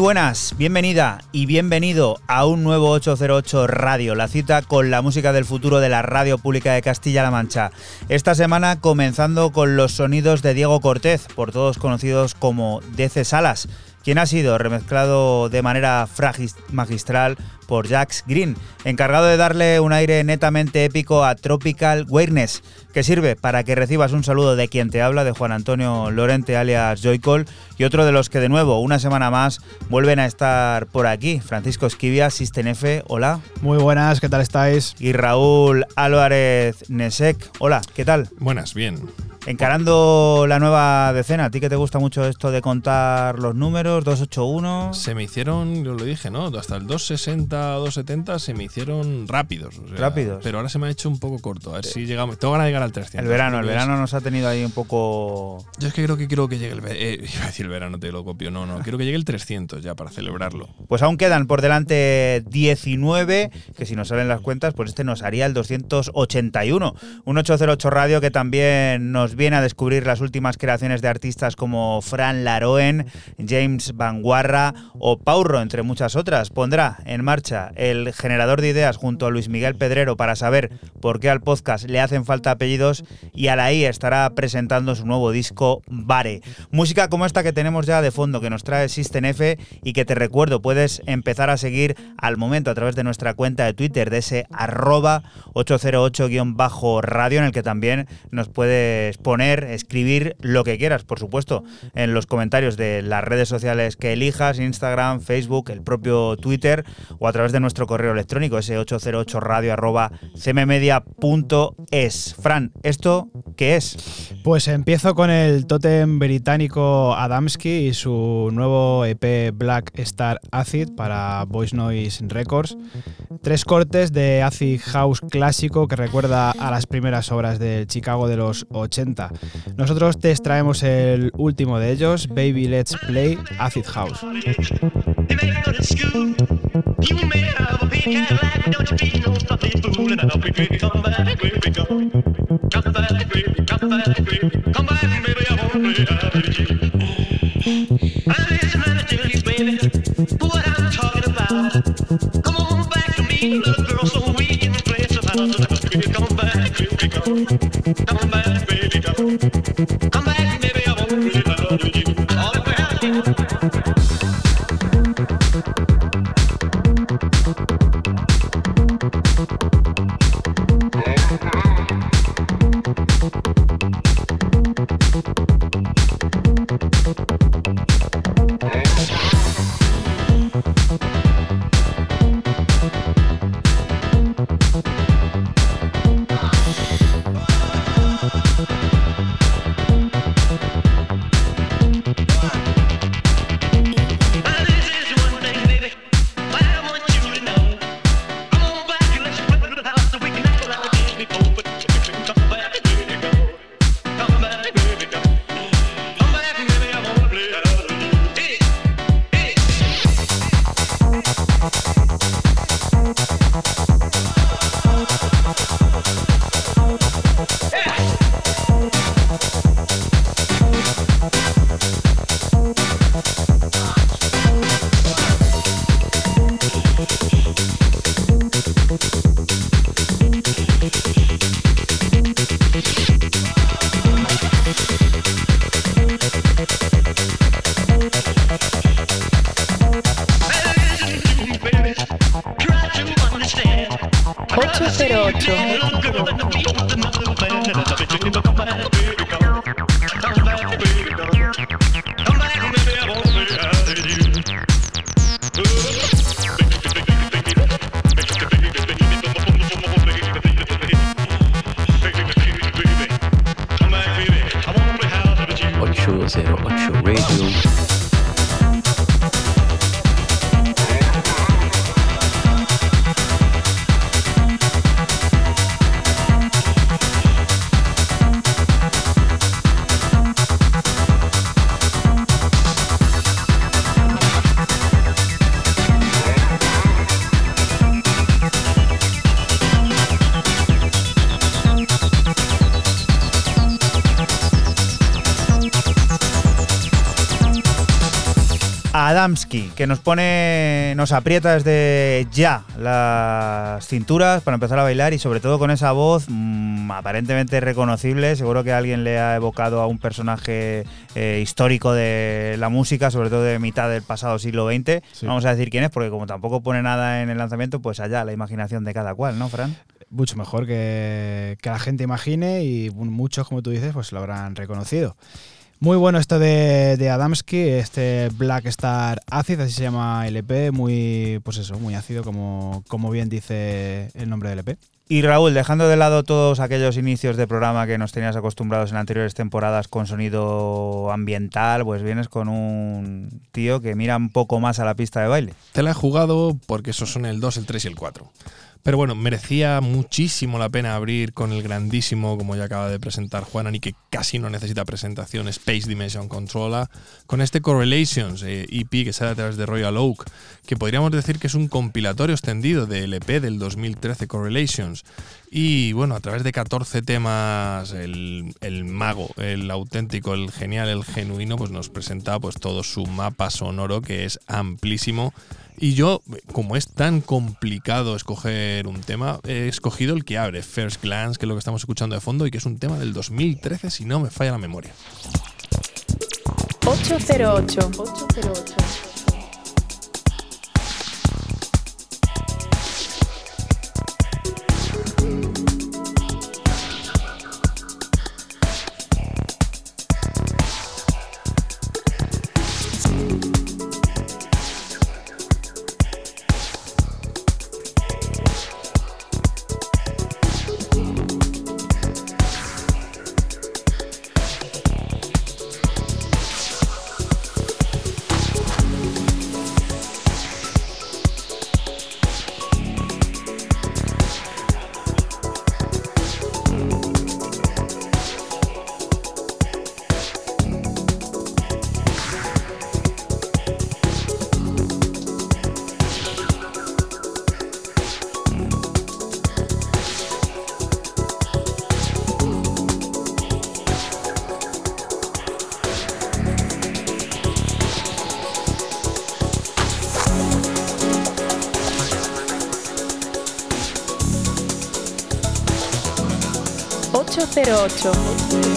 Buenas, bienvenida y bienvenido a un nuevo 808 Radio, la cita con la música del futuro de la radio pública de Castilla-La Mancha. Esta semana comenzando con los sonidos de Diego Cortés, por todos conocidos como DC Salas quien ha sido remezclado de manera magistral por Jax Green, encargado de darle un aire netamente épico a Tropical Weirdness, que sirve para que recibas un saludo de quien te habla, de Juan Antonio Lorente alias Joycol, y otro de los que de nuevo, una semana más, vuelven a estar por aquí, Francisco Esquivia, System F, hola. Muy buenas, ¿qué tal estáis? Y Raúl Álvarez Nesek, hola, ¿qué tal? Buenas, bien. Encarando la nueva decena, ¿a ti que te gusta mucho esto de contar los números? 281. Se me hicieron, yo lo dije, ¿no? Hasta el 260 o 270 se me hicieron rápidos. rápidos. Pero ahora se me ha hecho un poco corto. A ver si llegamos. Tengo ganas de llegar al 300. El verano, el verano nos ha tenido ahí un poco. Yo es que creo que quiero que llegue el. Eh, iba a decir el verano, te lo copio. No, no. Quiero que llegue el 300 ya para celebrarlo. Pues aún quedan por delante 19, que si nos salen las cuentas, pues este nos haría el 281. Un 808 radio que también nos viene a descubrir las últimas creaciones de artistas como Fran Laroen, James Vanguarra o Pauro, entre muchas otras. Pondrá en marcha el generador de ideas junto a Luis Miguel Pedrero para saber por qué al podcast le hacen falta apellidos y a la I estará presentando su nuevo disco Bare. Música como esta que tenemos ya de fondo que nos trae System F y que te recuerdo puedes empezar a seguir al momento a través de nuestra cuenta de Twitter de ese arroba 808-radio en el que también nos puedes poner, escribir lo que quieras, por supuesto, en los comentarios de las redes sociales que elijas, Instagram, Facebook, el propio Twitter o a través de nuestro correo electrónico, ese 808radio arroba cmmedia.es. Fran, ¿esto qué es? Pues empiezo con el tótem británico Adamski y su nuevo EP Black Star Acid para Voice Noise Records. Tres cortes de acid house clásico que recuerda a las primeras obras del Chicago de los 80. Nosotros te extraemos el último de ellos, Baby Let's Play Acid House. To Come back, baby, come. Come back. Adamski, que nos pone, nos aprieta desde ya las cinturas para empezar a bailar y sobre todo con esa voz mm, aparentemente reconocible. Seguro que alguien le ha evocado a un personaje eh, histórico de la música, sobre todo de mitad del pasado siglo XX. Sí. Vamos a decir quién es, porque como tampoco pone nada en el lanzamiento, pues allá la imaginación de cada cual, ¿no, Fran? mucho mejor que, que la gente imagine y muchos, como tú dices, pues lo habrán reconocido. Muy bueno esto de, de Adamski, este Black Star Acid, así se llama el EP, muy, pues eso, muy ácido, como, como bien dice el nombre del E EP. Y Raúl, dejando de lado todos aquellos inicios de programa que nos tenías acostumbrados en anteriores temporadas con sonido ambiental, pues vienes con un tío que mira un poco más a la pista de baile. Te la he jugado porque esos son el 2, el 3 y el 4. Pero bueno, merecía muchísimo la pena abrir con el grandísimo, como ya acaba de presentar Juanan y que casi no necesita presentación, Space Dimension Controller, con este Correlations eh, EP que sale a través de Royal Oak, que podríamos decir que es un compilatorio extendido del EP del 2013 Correlations. Y bueno, a través de 14 temas, el, el, mago, el auténtico, el genial, el genuino, pues nos presenta pues todo su mapa sonoro que es amplísimo. Y yo, como es tan complicado escoger un tema, he escogido el que abre, First Glance, que es lo que estamos escuchando de fondo y que es un tema del 2013, si no me falla la memoria. 808. 808. 08.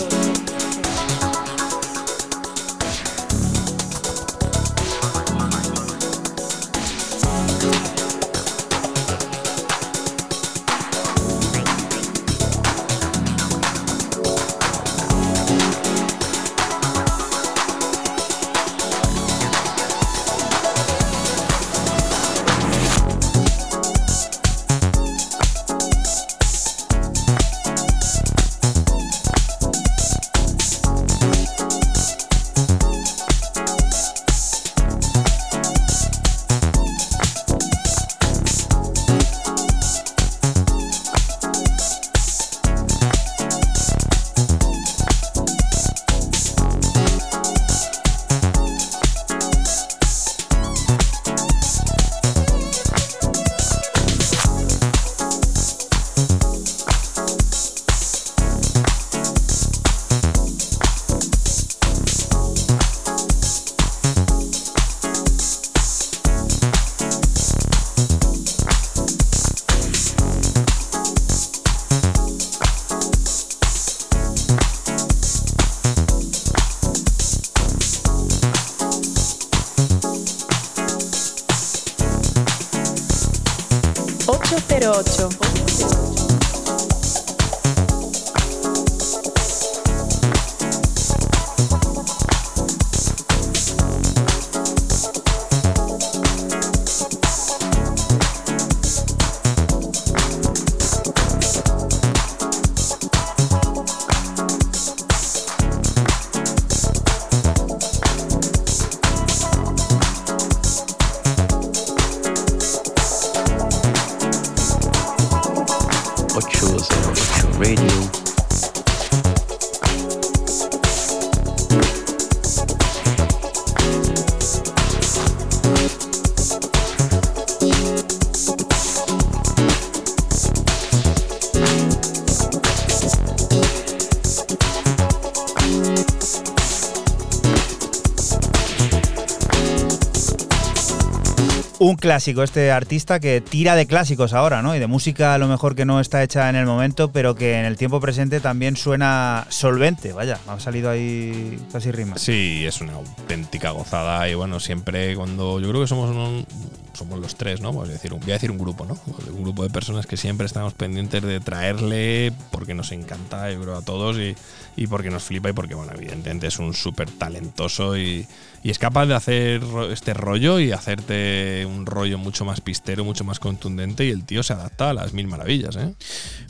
Un clásico este artista que tira de clásicos ahora, ¿no? Y de música a lo mejor que no está hecha en el momento, pero que en el tiempo presente también suena solvente. Vaya, ha salido ahí casi rima. Sí, es una auténtica gozada y bueno, siempre cuando yo creo que somos un- somos los tres, ¿no? A decir voy a decir un grupo, ¿no? Un grupo de personas que siempre estamos pendientes de traerle porque nos encanta, yo creo, a todos y, y porque nos flipa y porque, bueno, evidentemente es un súper talentoso y, es capaz de hacer este rollo y hacerte un rollo mucho más pistero, mucho más contundente y el tío se adapta a las mil maravillas, ¿eh?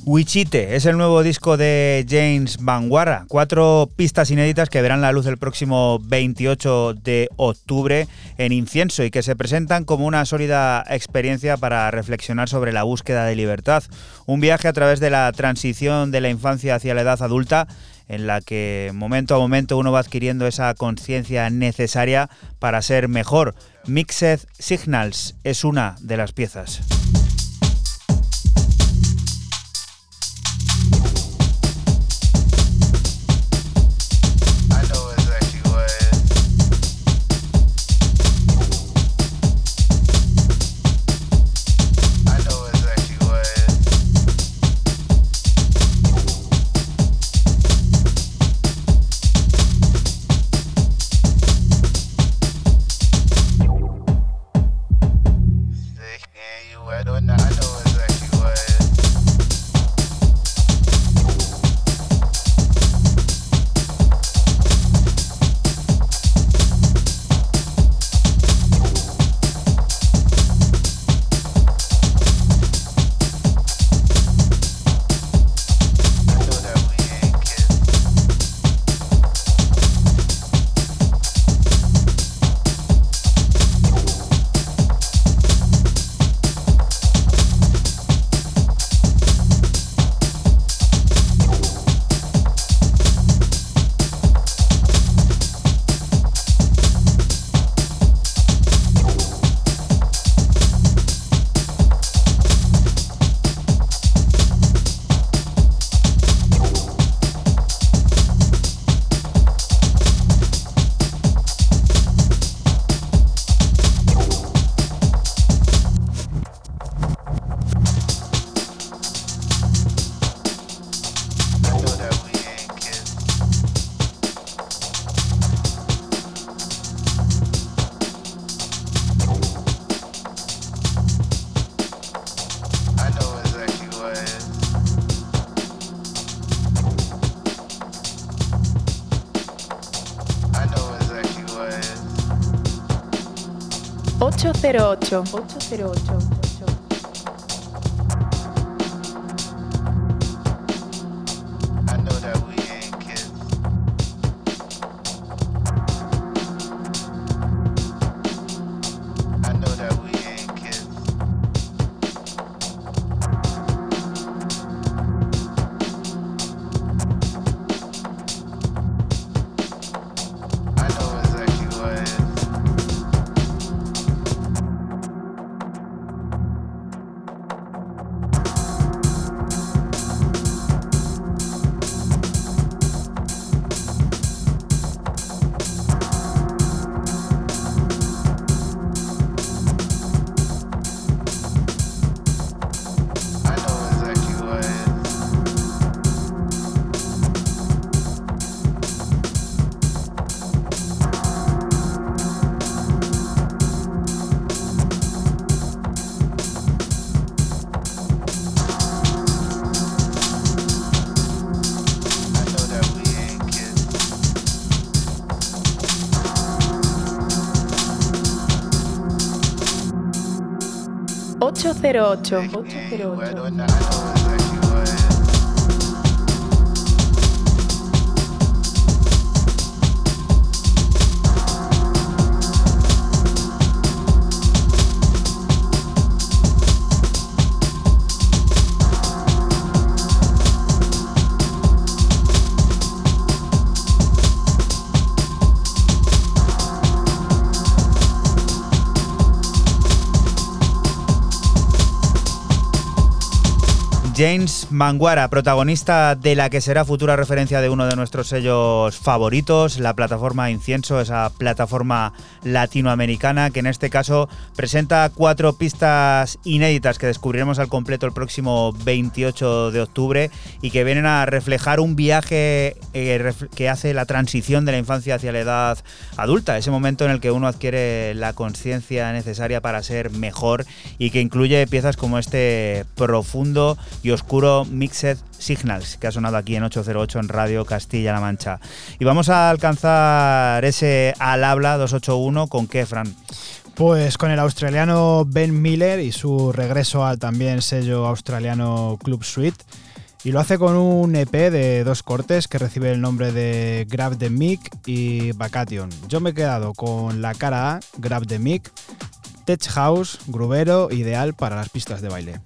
Wichite es el nuevo disco de James Vanguarra. Cuatro pistas inéditas que verán la luz el próximo 28 de octubre en Incienso y que se presentan como una sólida experiencia para reflexionar sobre la búsqueda de libertad. Un viaje a través de la transición de la infancia hacia la edad adulta en la que momento a momento uno va adquiriendo esa conciencia necesaria para ser mejor. Mixed Signals es una de las piezas. 808. 808. And you wet 808. James Manguara, protagonista de la que será futura referencia de uno de nuestros sellos favoritos, la plataforma Incienso, esa plataforma latinoamericana que en este caso presenta cuatro pistas inéditas que descubriremos al completo el próximo 28 de octubre y que vienen a reflejar un viaje eh, que hace la transición de la infancia hacia la edad adulta, ese momento en el que uno adquiere la conciencia necesaria para ser mejor y que incluye piezas como este profundo y oscuro Mixed Signals que ha sonado aquí en 808 en Radio Castilla-La Mancha. Y vamos a alcanzar ese al habla 281 con qué, Fran? Pues con el australiano Ben Miller y su regreso al también sello australiano Club Suite. Y lo hace con un EP de dos cortes que recibe el nombre de Grab the Mic y Vacation. Yo me he quedado con la cara A, Grab the Mic, Tech House, grubero, ideal para las pistas de baile.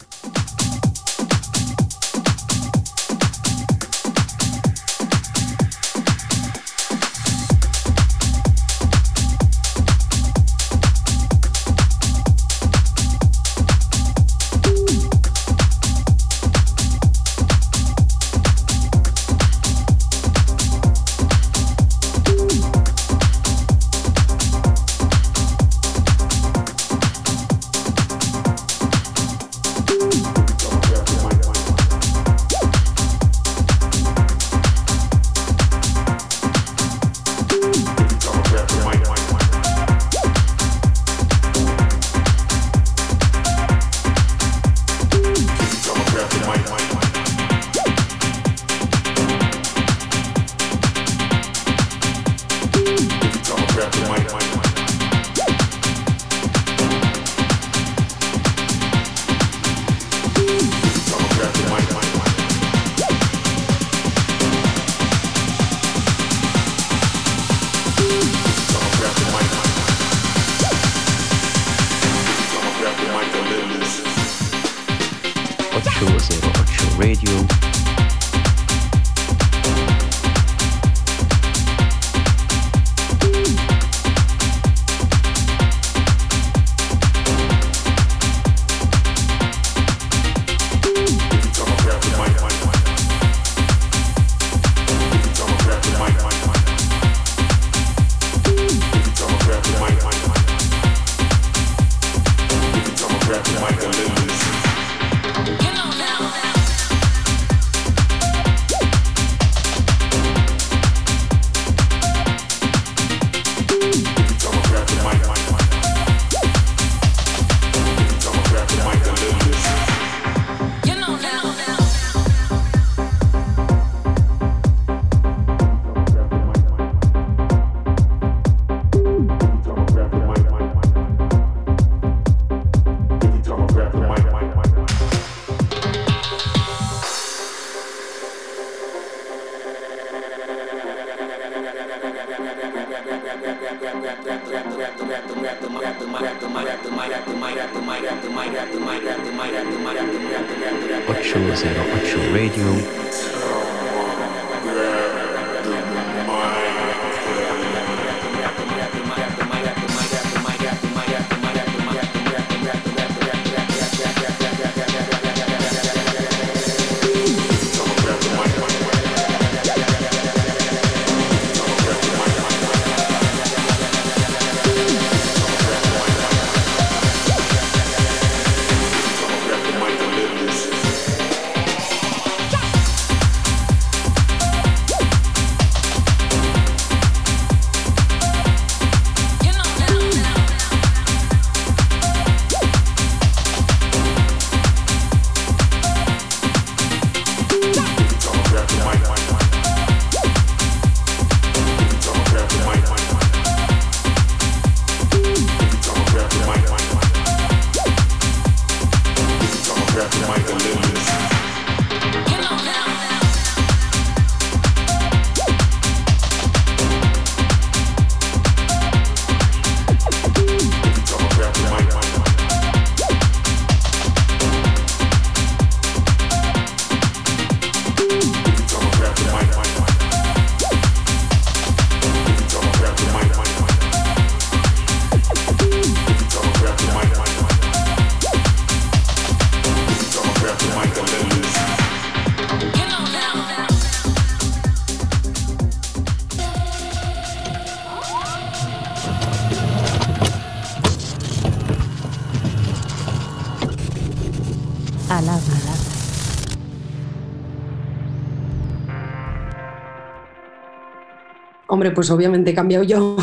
Pues obviamente he cambiado yo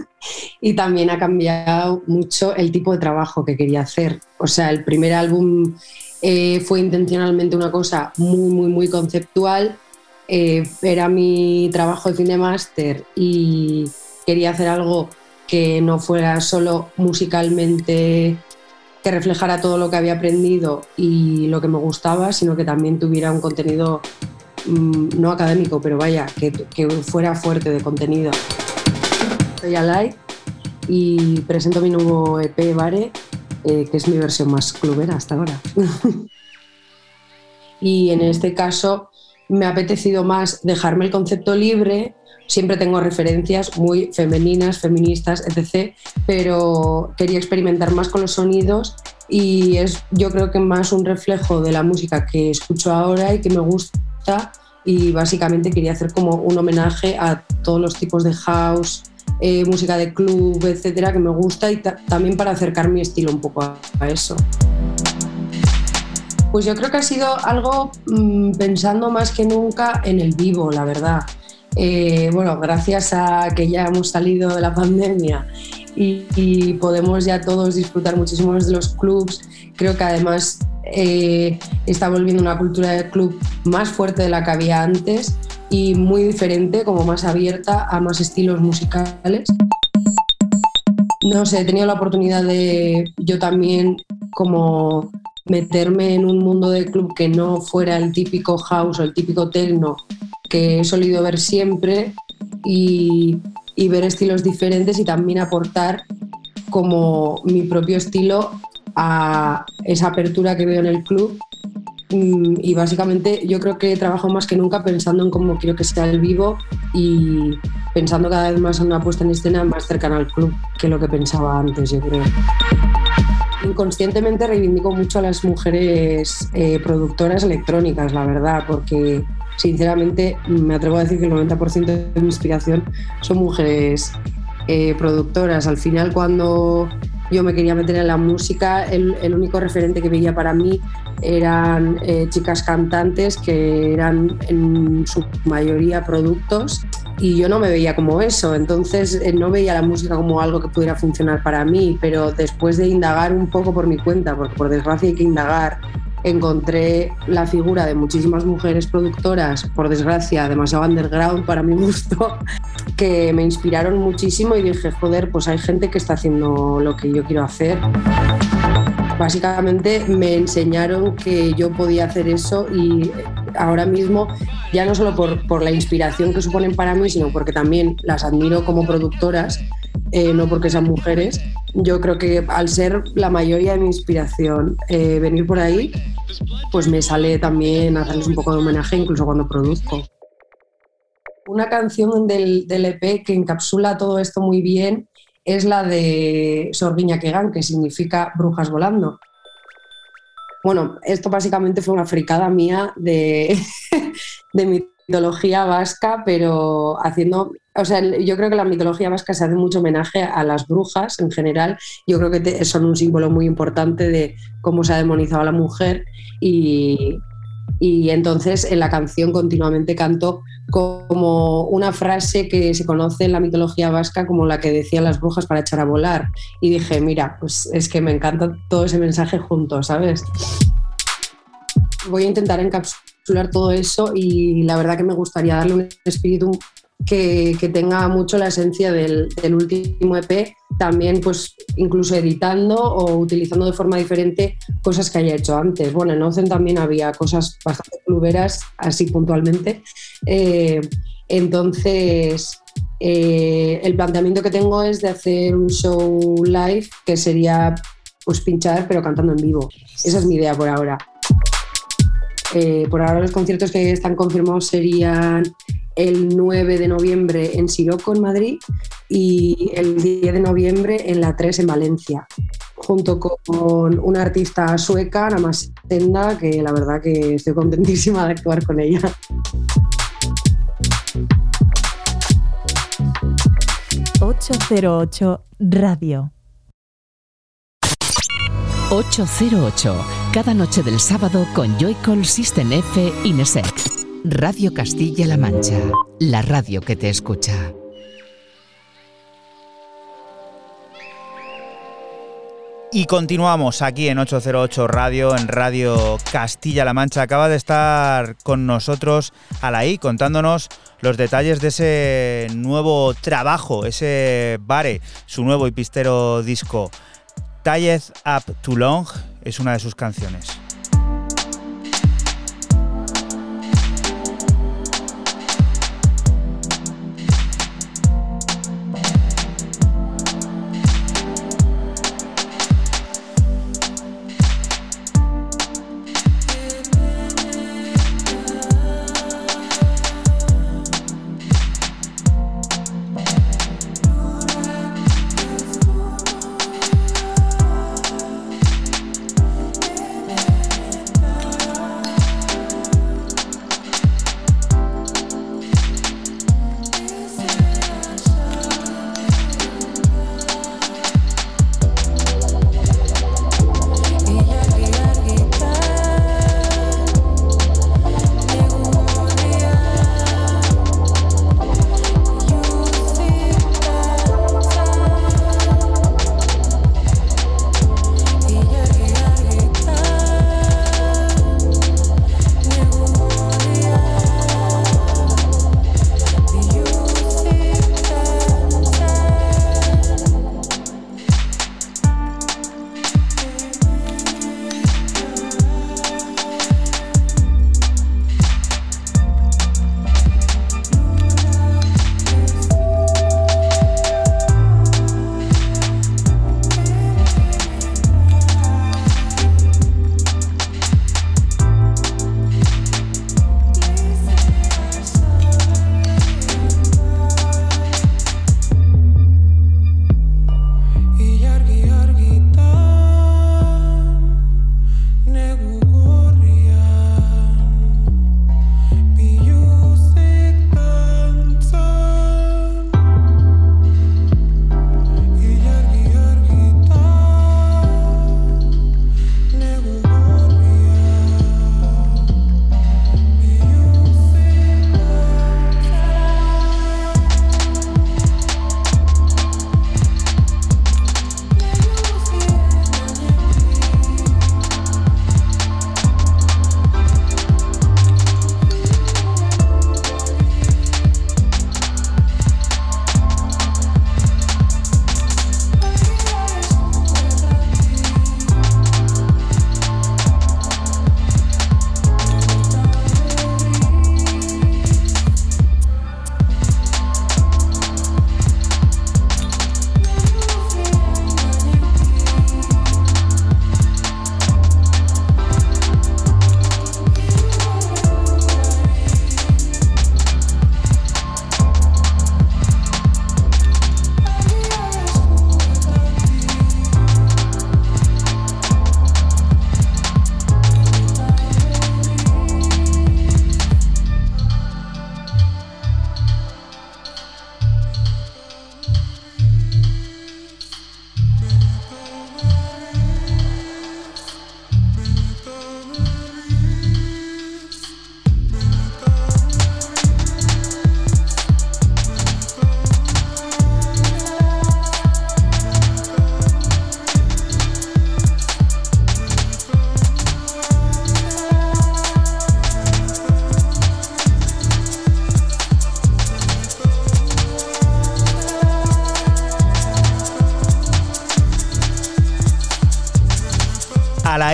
y también ha cambiado mucho el tipo de trabajo que quería hacer. O sea, el primer álbum eh, fue intencionalmente una cosa muy, muy, muy conceptual. Eh, era mi trabajo de máster y quería hacer algo que no fuera solo musicalmente que reflejara todo lo que había aprendido y lo que me gustaba, sino que también tuviera un contenido no académico, pero vaya, que, que fuera fuerte de contenido. Soy Alay y presento mi nuevo EP Bare, eh, que es mi versión más clubera hasta ahora. y en este caso me ha apetecido más dejarme el concepto libre siempre tengo referencias muy femeninas, feministas, etc. Pero quería experimentar más con los sonidos y es yo creo que más un reflejo de la música que escucho ahora y que me gusta y básicamente quería hacer como un homenaje a todos los tipos de house, eh, música de club, etcétera, que me gusta y también para acercar mi estilo un poco a, eso. Pues yo creo que ha sido algo mm, pensando más que nunca en el vivo, la verdad. Eh, bueno, gracias a que ya hemos salido de la pandemia y, podemos ya todos disfrutar muchísimo de los clubs, creo que además eh, está volviendo una cultura de club más fuerte de la que había antes y muy diferente, como más abierta a más estilos musicales. No sé, he tenido la oportunidad de yo también como meterme en un mundo de club que no fuera el típico house o el típico techno que he solido ver siempre y, ver estilos diferentes y también aportar como mi propio estilo a esa apertura que veo en el club. Mm, y básicamente yo creo que trabajo más que nunca pensando en cómo quiero que sea el vivo y pensando cada vez más en una puesta en escena más cercana al club que lo que pensaba antes, yo creo. Inconscientemente reivindico mucho a las mujeres eh, productoras electrónicas, la verdad, porque sinceramente me atrevo a decir que el 90% de mi inspiración son mujeres eh, productoras. Al final cuando yo me quería meter en la música, el, único referente que veía para mí eran eh, chicas cantantes que eran en su mayoría productos y yo no me veía como eso, entonces eh, no veía la música como algo que pudiera funcionar para mí, pero después de indagar un poco por mi cuenta, porque por desgracia hay que indagar encontré la figura de muchísimas mujeres productoras, por desgracia, demasiado underground para mi gusto, que me inspiraron muchísimo y dije, joder, pues hay gente que está haciendo lo que yo quiero hacer. Básicamente me enseñaron que yo podía hacer eso y ahora mismo, ya no solo por, por la inspiración que suponen para mí, sino porque también las admiro como productoras, eh, no porque sean mujeres. Yo creo que al ser la mayoría de mi inspiración eh, venir por ahí, pues me sale también hacerles un poco de homenaje incluso cuando produzco. Una canción del, EP que encapsula todo esto muy bien es la de Sorguiña Kegan, que significa brujas volando. Bueno, esto básicamente fue una fricada mía de, de mitología vasca, pero haciendo o sea, yo creo que la mitología vasca se hace mucho homenaje a las brujas en general. Yo creo que son un símbolo muy importante de cómo se ha demonizado a la mujer y, y entonces en la canción continuamente canto como una frase que se conoce en la mitología vasca como la que decían las brujas para echar a volar. Y dije, mira, pues es que me encanta todo ese mensaje junto, ¿sabes? Voy a intentar encapsular todo eso y la verdad que me gustaría darle un espíritu que, tenga mucho la esencia del, último EP, también pues incluso editando o utilizando de forma diferente cosas que haya hecho antes. Bueno, en Ocen también había cosas bastante cluberas, así puntualmente. Eh, entonces, eh, el planteamiento que tengo es de hacer un show live que sería pues pinchar pero cantando en vivo. Esa es mi idea por ahora. Eh, por ahora los conciertos que están confirmados serían el 9 de noviembre en Siroco, en Madrid, y el 10 de noviembre en la 3 en Valencia, junto con una artista sueca, más Tenda, que la verdad que estoy contentísima de actuar con ella. ...808 Radio. 808, cada noche del sábado con Joycall System F Inesec. Radio Castilla-La Mancha, la radio que te escucha. Y continuamos aquí en 808 Radio, en Radio Castilla-La Mancha. Acaba de estar con nosotros Alaí contándonos los detalles de ese nuevo trabajo, ese bare, su nuevo y pistero disco. Tallez Up Too Long, es una de sus canciones.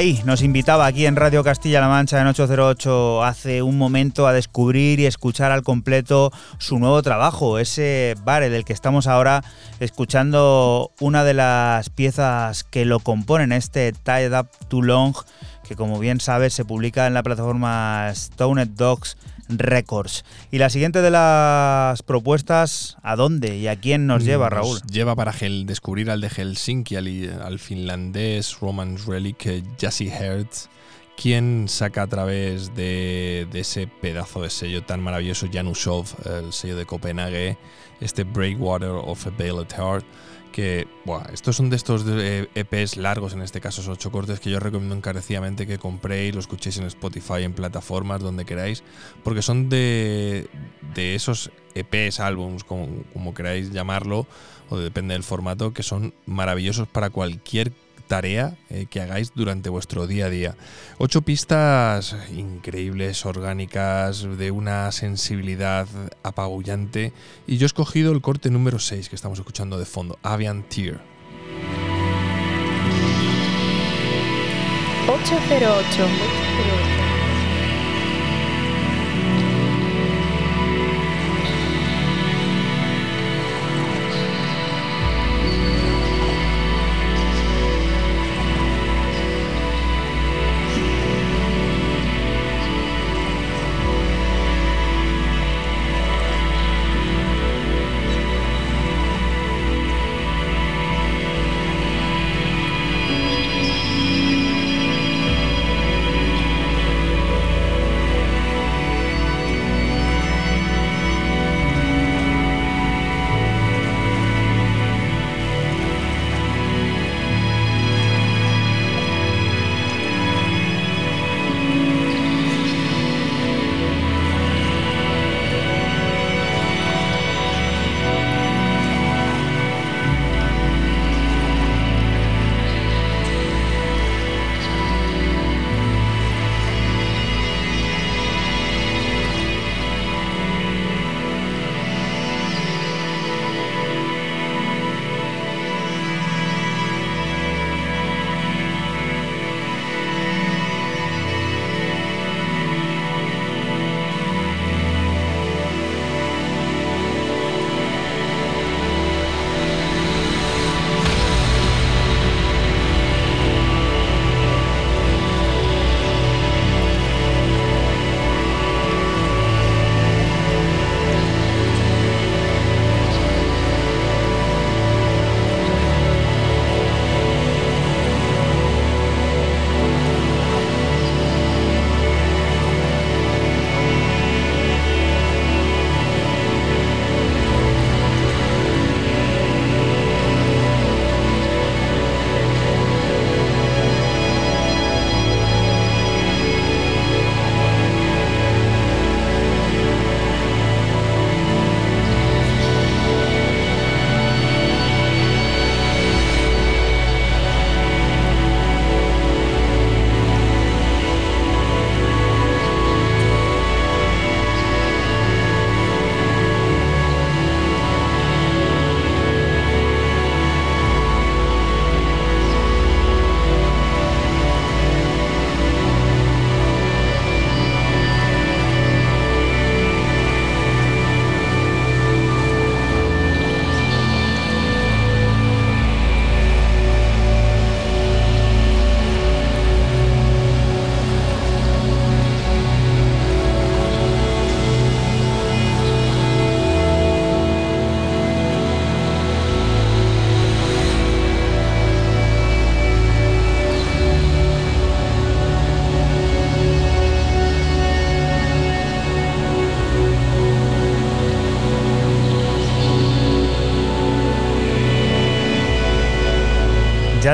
Alaí nos invitaba aquí en Radio Castilla-La Mancha en 808 hace un momento a descubrir y escuchar al completo su nuevo trabajo, ese bare del que estamos ahora escuchando una de las piezas que lo componen, este Tied Up Too Long, que como bien sabes se publica en la plataforma Stoned Dogs Records. Y la siguiente de las propuestas, ¿a dónde y a quién nos lleva, Raúl? Nos lleva para Hel- descubrir al de Helsinki, al, al finlandés Roman Relic eh, Jassi Hertz, quien saca a través de, de ese pedazo de sello tan maravilloso Janushov, el sello de Copenhague, este Breakwater of a Veiled Heart, que estos son de estos eh, EPs largos, en este caso son ocho cortes, que yo recomiendo encarecidamente que compréis, lo escuchéis en Spotify, en plataformas, donde queráis, porque son de, de esos EPs, álbums, como, como queráis llamarlo, o depende del formato, que son maravillosos para cualquier tarea eh, que hagáis durante vuestro día a día. Ocho pistas increíbles, orgánicas, de una sensibilidad apabullante. Y yo he escogido el corte número 6 que estamos escuchando de fondo, Avian Tear. 808. Ya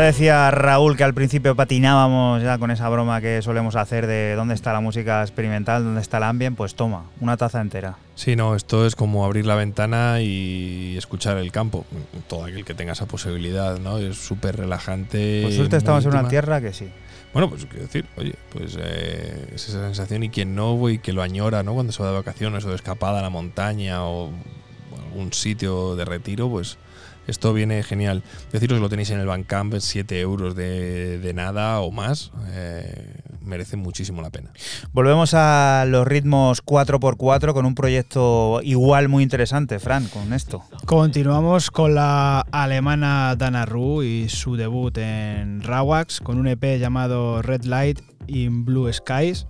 decía Raúl que al principio patinábamos ya con esa broma que solemos hacer de dónde está la música experimental, dónde está el ambient, pues toma, una taza entera. Sí, no, esto es como abrir la ventana y escuchar el campo. Todo aquel que tenga esa posibilidad, ¿no? Es súper relajante. Por suerte estamos en una tierra que sí. Bueno, pues quiero decir, oye, pues eh, es esa sensación y quien no y que lo añora, ¿no? Cuando se va de vacaciones o de escapada a la montaña o algún sitio de retiro, pues esto viene genial. Deciros que lo tenéis en el Bandcamp, 7 euros de, de nada o más, eh, merece muchísimo la pena. Volvemos a los ritmos 4x4 con un proyecto igual muy interesante, Fran, con esto. Continuamos con la alemana Dana Ru y su debut en Rawax con un EP llamado Red Light in Blue Skies.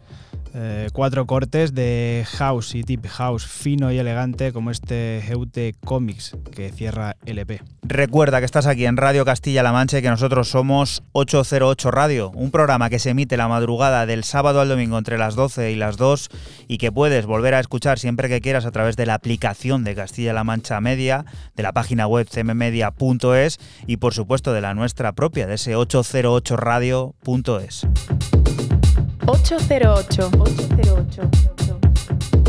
Eh, cuatro cortes de house y deep house fino y elegante como este Heute Comics que cierra EP. Recuerda que estás aquí en Radio Castilla-La Mancha y que nosotros somos 808 Radio, un programa que se emite la madrugada del sábado al domingo entre las 12 y las 2 y que puedes volver a escuchar siempre que quieras a través de la aplicación de Castilla-La Mancha Media, de la página web cmmedia.es y por supuesto de la nuestra propia, de ese 808radio.es. 808. 808.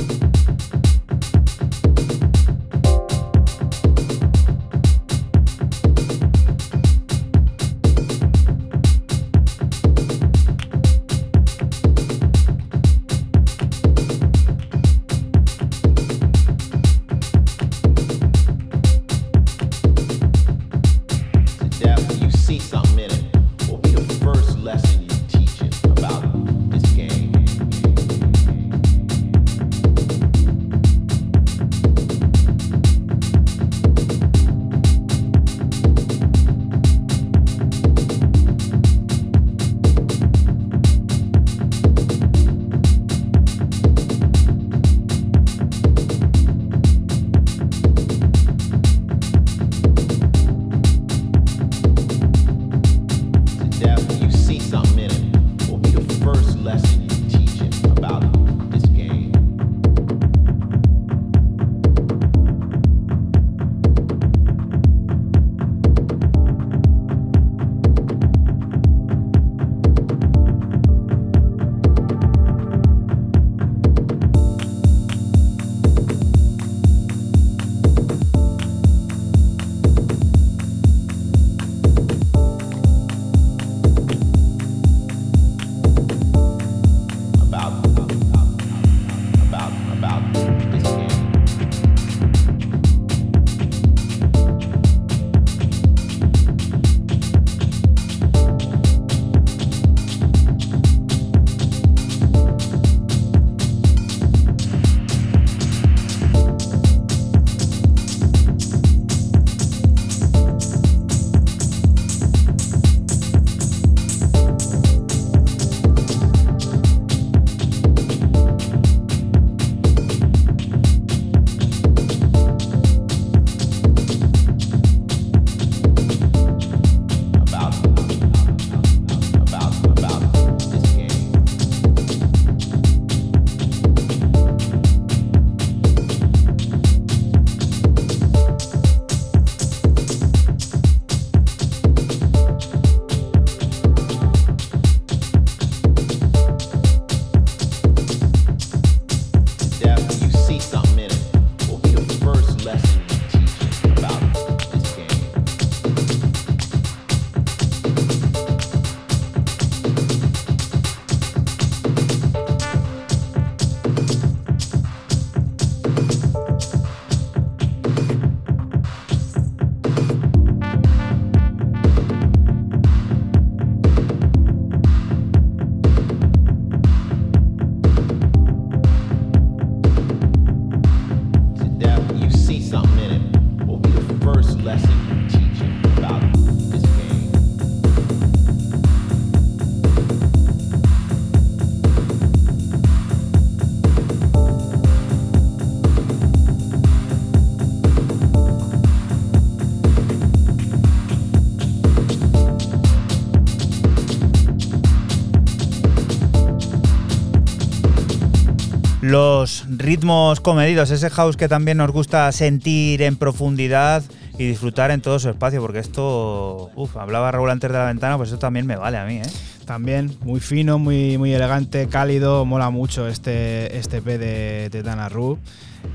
Los ritmos comedidos, ese house que también nos gusta sentir en profundidad y disfrutar en todo su espacio, porque esto, uff, hablaba Raúl antes de la ventana, pues eso también me vale a mí, ¿eh? También muy fino, muy, muy elegante, cálido, mola mucho este, este de, de Dana Ru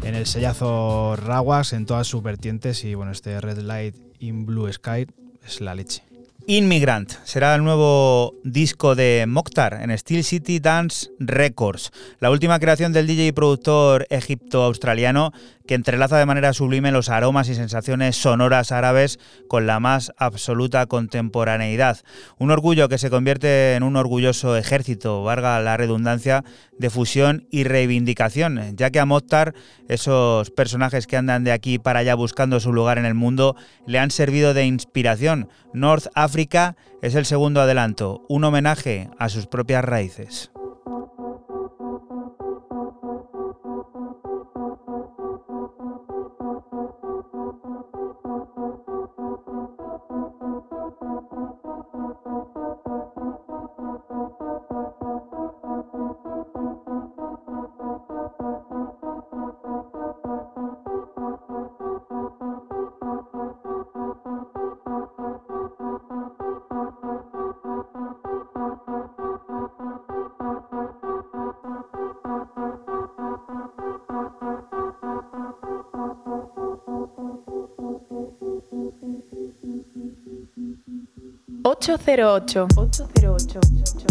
en el sellazo Rawas en todas sus vertientes y bueno, este Red Light in Blue Sky es la leche. Inmigrant. Será el nuevo disco de Mokhtar en Steel City Dance Records, la última creación del DJ y productor egipto-australiano que entrelaza de manera sublime los aromas y sensaciones sonoras árabes con la más absoluta contemporaneidad. Un orgullo que se convierte en un orgulloso ejército, valga la redundancia, de fusión y reivindicación, ya que a Mokhtar esos personajes que andan de aquí para allá buscando su lugar en el mundo le han servido de inspiración. North Africa es el segundo adelanto, un homenaje a sus propias raíces. 808. 808.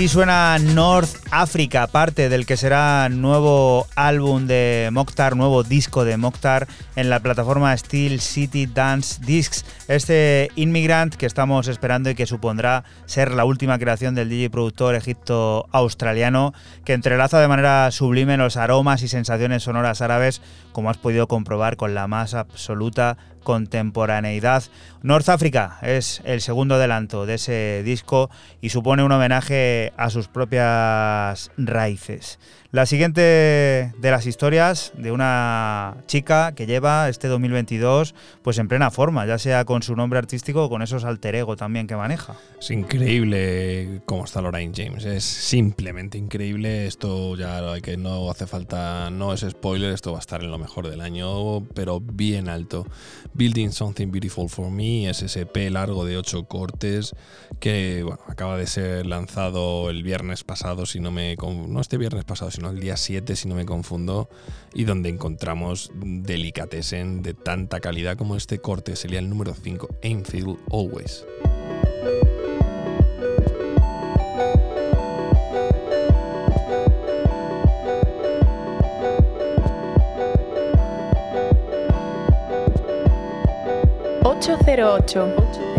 Así suena North África, parte del que será nuevo álbum de Mokhtar, nuevo disco de Mokhtar en la plataforma Steel City Dance Discs. Este Immigrant que estamos esperando y que supondrá ser la última creación del DJ productor egipto-australiano que entrelaza de manera sublime los aromas y sensaciones sonoras árabes, como has podido comprobar con la más absoluta contemporaneidad. North Africa es el segundo adelanto de ese disco y supone un homenaje a sus propias raíces. La siguiente de las historias de una chica que lleva este 2022 pues en plena forma, ya sea con su nombre artístico o con esos alter ego también que maneja. Es increíble cómo está Lorraine James, es simplemente increíble. Esto ya que no hace falta, no es spoiler, esto va a estar en lo mejor del año, pero bien alto. Building Something Beautiful for Me es ese P largo de 8 cortes que bueno, acaba de ser lanzado el viernes pasado, si no me no este viernes pasado, el día 7 si no me confundo, y donde encontramos delicatessen de tanta calidad como este corte, sería el número 5, Ainfield Always. ...808...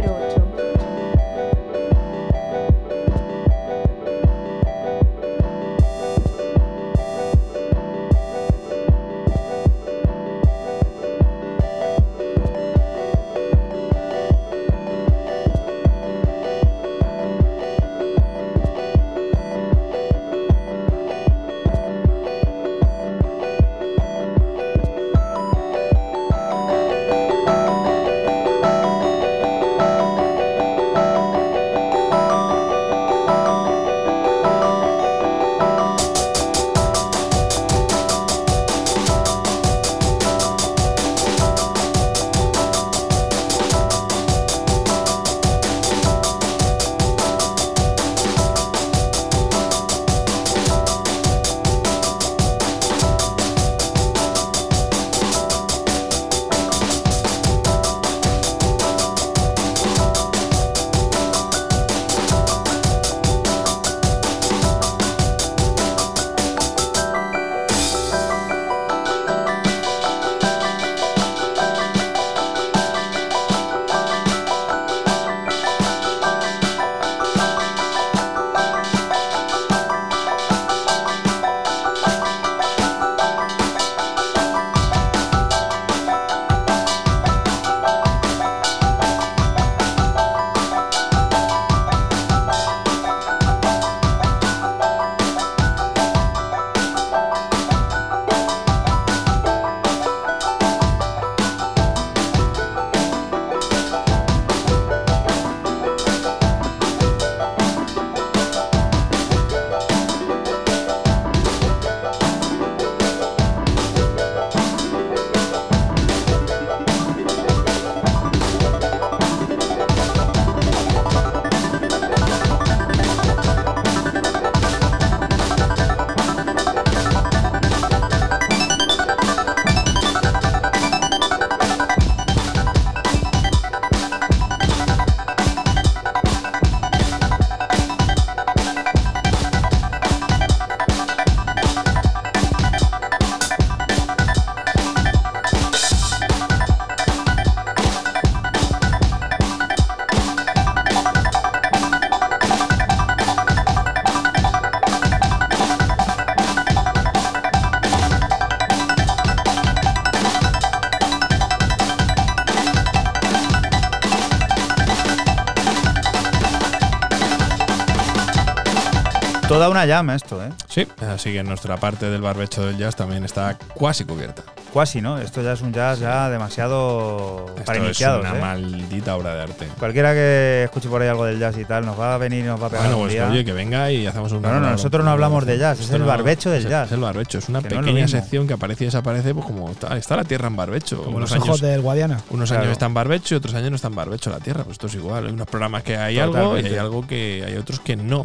Toda una llama esto, ¿eh? Sí, así que nuestra parte del barbecho del jazz también está casi cubierta. Cuasi, ¿no? Esto ya es un jazz ya demasiado para Esto iniciados. es una ¿eh? maldita obra de arte. Cualquiera que escuche por ahí algo del jazz y tal, nos va a venir y nos va a pegar Bueno, un pues día. oye, que venga y hacemos un. No, no, no, nosotros no hablamos de jazz, es el barbecho del es- jazz. Es el barbecho, es una Que no es lo pequeña sección que aparece y desaparece, pues como está, está la tierra en barbecho. Como unos los ojos años, del Guadiana. unos Claro. años está en barbecho y otros años no está en barbecho la tierra. Pues esto es igual. Hay unos programas que hay algo y hay algo que hay otros que no.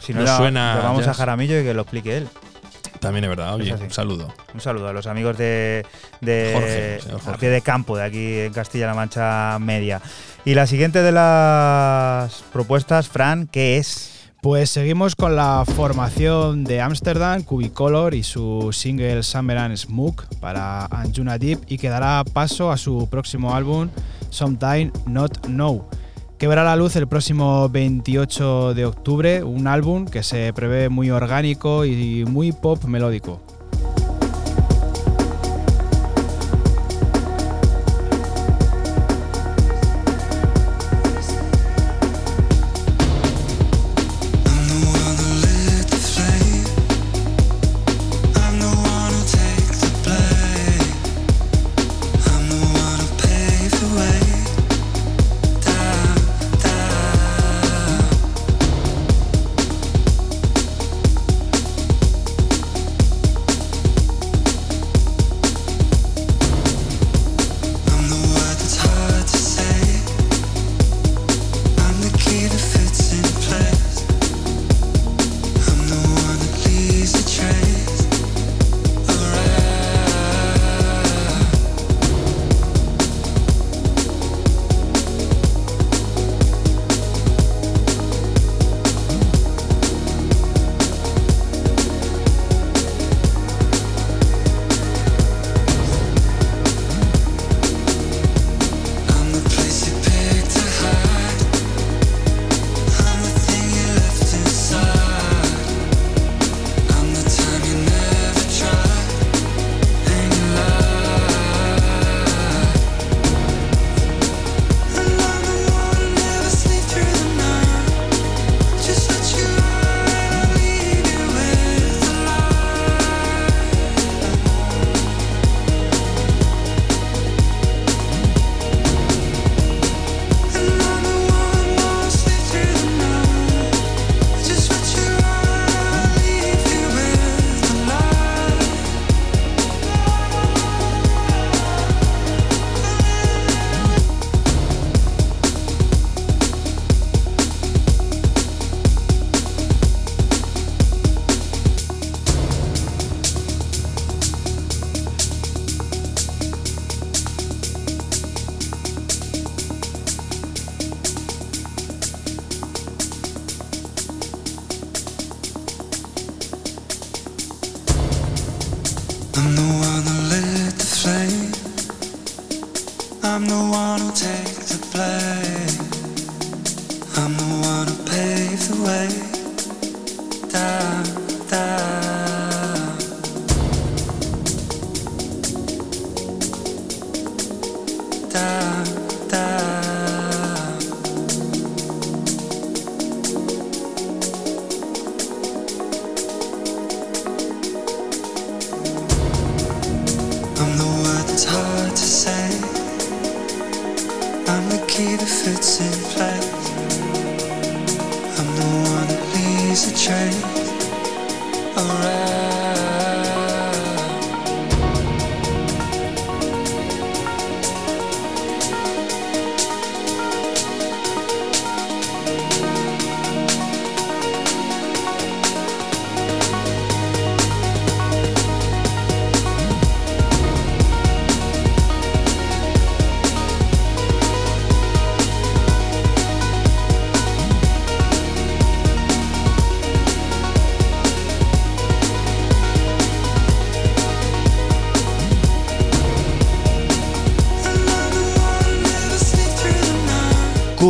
Si no, suena llamamos a. Jaramillo y que lo explique él. También es verdad. Oye, un saludo. Un saludo a los amigos de, de Jorge, a pie de campo de aquí en Castilla-La Mancha Media. Y la siguiente de las propuestas, Fran, ¿qué es? Pues seguimos con la formación de Amsterdam, Cubicolor y su single Summer and Smoke para Anjuna Deep y que dará paso a su próximo álbum Sometime Not Know, que verá la luz el próximo 28 de octubre, un álbum que se prevé muy orgánico y muy pop melódico.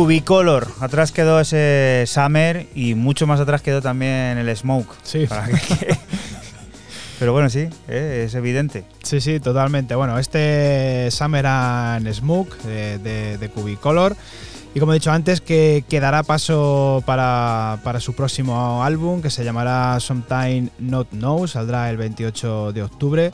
Cubicolor. Atrás quedó ese Summer y mucho más atrás quedó también el Smoke. Sí. Pero bueno, sí, eh, es evidente. Sí, sí, totalmente. Bueno, este Summer and Smoke de, de, Cubicolor. Y como he dicho antes, que, quedará paso para, para, su próximo álbum, que se llamará Sometime Not Know, saldrá el 28 de octubre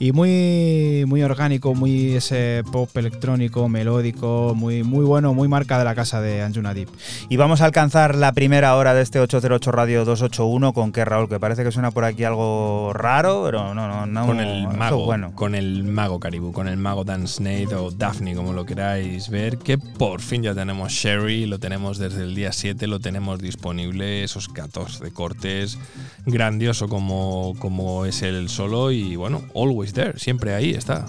y muy, muy orgánico, muy ese pop electrónico, melódico, muy, muy bueno, muy marca de la casa de Anjuna Deep. Y vamos a alcanzar la primera hora de este 808 Radio 281 con que Raúl, que parece que suena por aquí algo raro, pero no, no, no. Con el mago, bueno. con el mago Caribou, con el mago Dan Snade o Daphne, como lo queráis ver, que por fin ya tenemos Sherry, lo tenemos desde el día 7, lo tenemos disponible, esos 14 cortes, grandioso como, como es el solo y bueno, always siempre ahí está.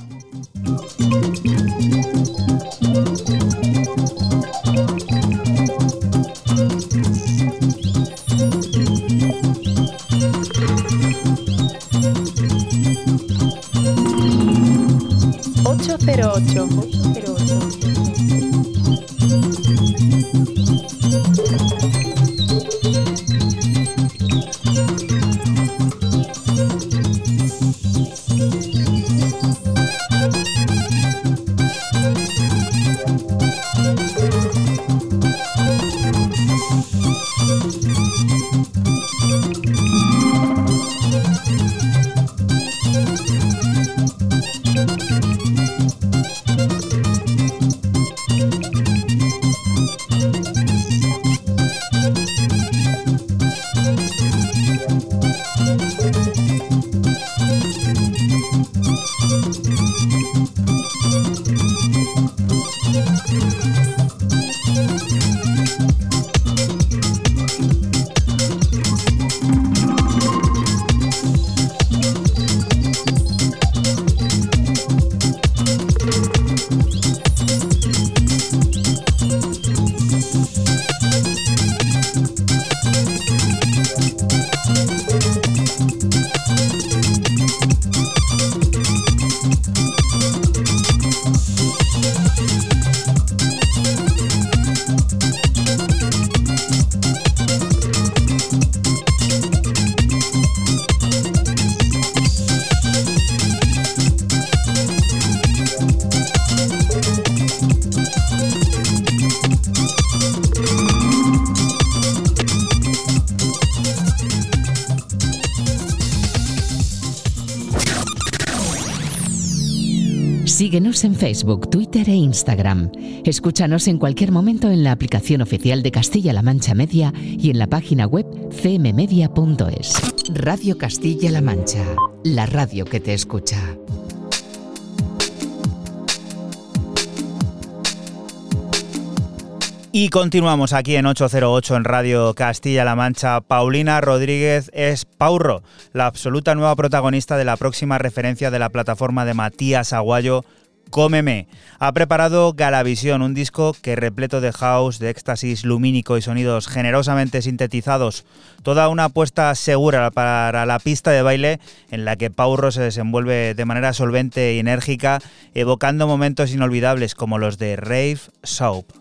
Facebook, Twitter e Instagram. Escúchanos en cualquier momento en la aplicación oficial de Castilla-La Mancha Media y en la página web cmmedia.es. Radio Castilla-La Mancha, la radio que te escucha. Y continuamos aquí en 808 en Radio Castilla-La Mancha. Paulina Rodríguez es Paurro, la absoluta nueva protagonista de la próxima referencia de la plataforma de Matías Aguayo, Cómeme. Ha preparado Galavisión, un disco que repleto de house, de éxtasis lumínico y sonidos generosamente sintetizados. Toda una apuesta segura para la pista de baile en la que Paurro se desenvuelve de manera solvente y enérgica, evocando momentos inolvidables como los de Rave Soap.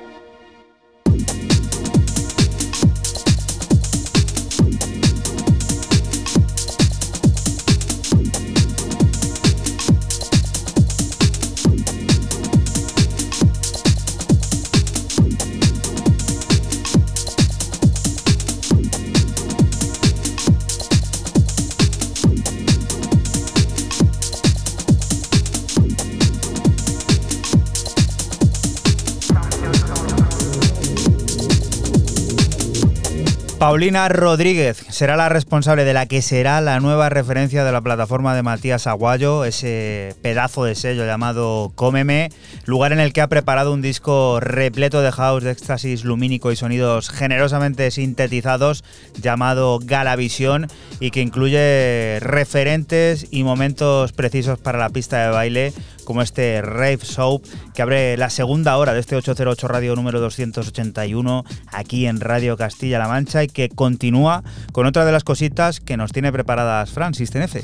Paulina Rodríguez será la responsable de la que será la nueva referencia de la plataforma de Matías Aguayo, ese pedazo de sello llamado Cómeme, lugar en el que ha preparado un disco repleto de house, de éxtasis lumínico y sonidos generosamente sintetizados llamado Galavisión y que incluye referentes y momentos precisos para la pista de baile como este Rave Soap que abre la segunda hora de este 808 Radio número 281 aquí en Radio Castilla-La Mancha y que continúa con otra de las cositas que nos tiene preparadas Francis Tenefe.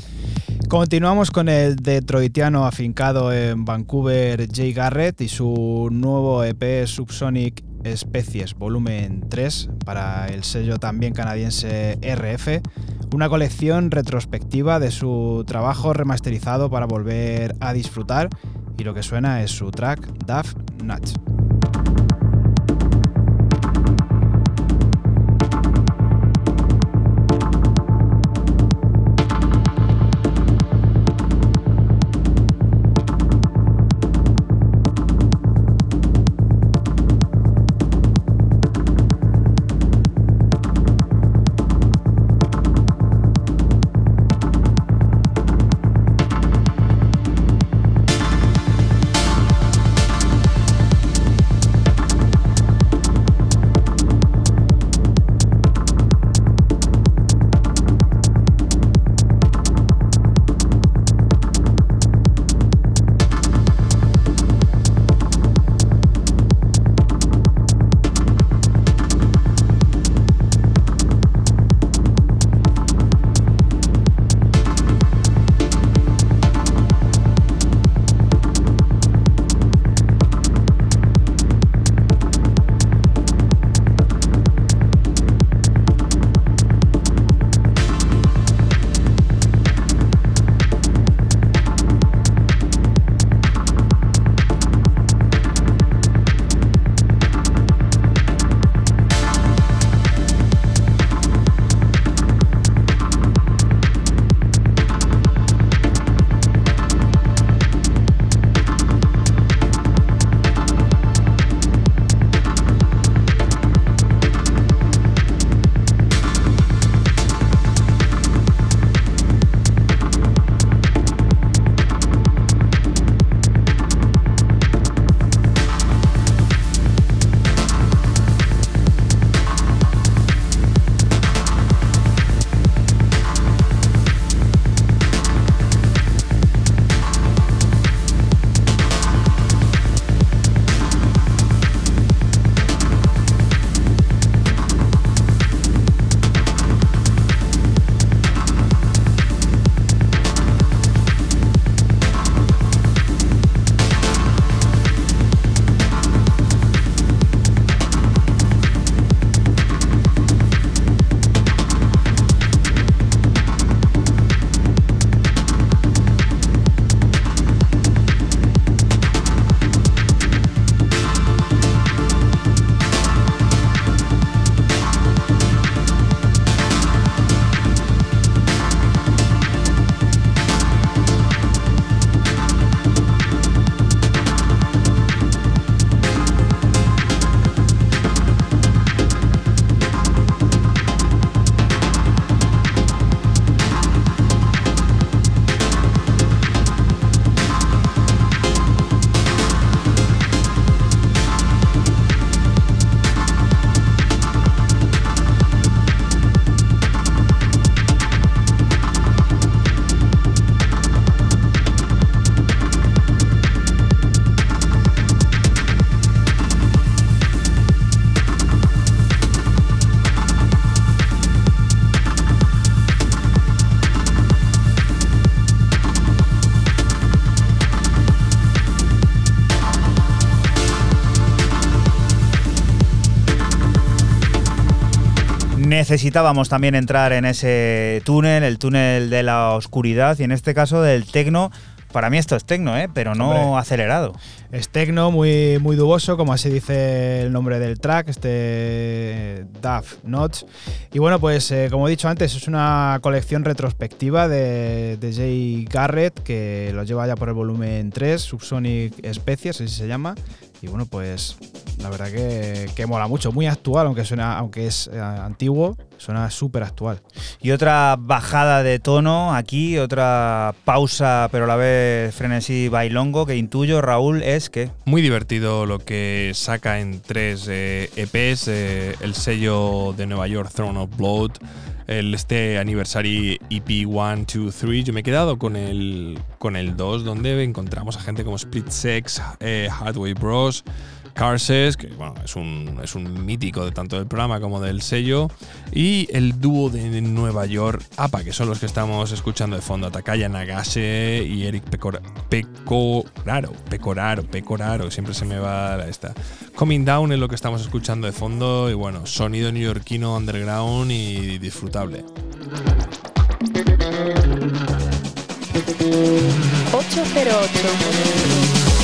Continuamos con el detroitiano afincado en Vancouver Jay Garrett y su nuevo EP Subsonic Especies Volumen 3 para el sello también canadiense RF, una colección retrospectiva de su trabajo remasterizado para volver a disfrutar y lo que suena es su track Duff Nuts. Necesitábamos también entrar en ese túnel, el túnel de la oscuridad y en este caso del tecno. Para mí esto es tecno, ¿eh? pero no Hombre. acelerado. Es tecno, muy, muy duboso, como así dice el nombre del track, este Duff Notch. Y bueno, pues eh, como he dicho antes, es una colección retrospectiva de, de Jay Garrett que lo lleva ya por el volumen 3, Subsonic Species, así se llama. Y bueno, pues la verdad que, que mola mucho, muy actual, aunque suena, aunque es eh, antiguo, suena súper actual. Y otra bajada de tono aquí, otra pausa, pero a la vez frenesí bailongo que intuyo, Raúl, es que Muy divertido lo que saca en tres eh, EPs eh, el sello de Nueva York Throne of Blood, el este Anniversary EP 1, 2, 3. Yo me he quedado con el, con el 2, donde encontramos a gente como Split Sex, eh, Hardway Bros. Carses, que bueno, es un, es un mítico de tanto del programa como del sello, y el dúo de Nueva York, APA, que son los que estamos escuchando de fondo, Takaya Nagase y Eric Pecora- Pecoraro, Pecoraro, Pecoraro, siempre se me va la esta. Coming Down es lo que estamos escuchando de fondo, y bueno, sonido neoyorquino underground y disfrutable. 808.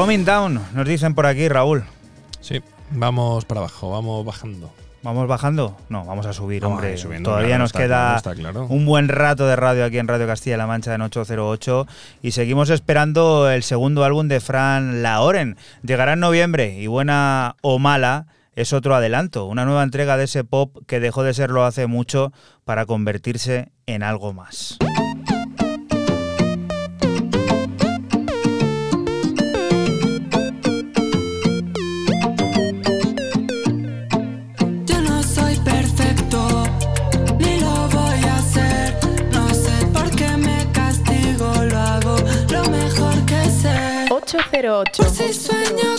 Coming down, nos dicen por aquí, Raúl. Sí, vamos para abajo, vamos bajando. ¿Vamos bajando? No, vamos a subir, Vamos hombre. subiendo, Todavía claro, nos está queda claro, está claro. un buen rato de radio aquí en Radio Castilla-La Mancha en 808 y seguimos esperando el segundo álbum de Fran Laoren. Llegará en noviembre y buena o mala es otro adelanto, una nueva entrega de ese pop que dejó de serlo hace mucho para convertirse en algo más. 08. Por si sueño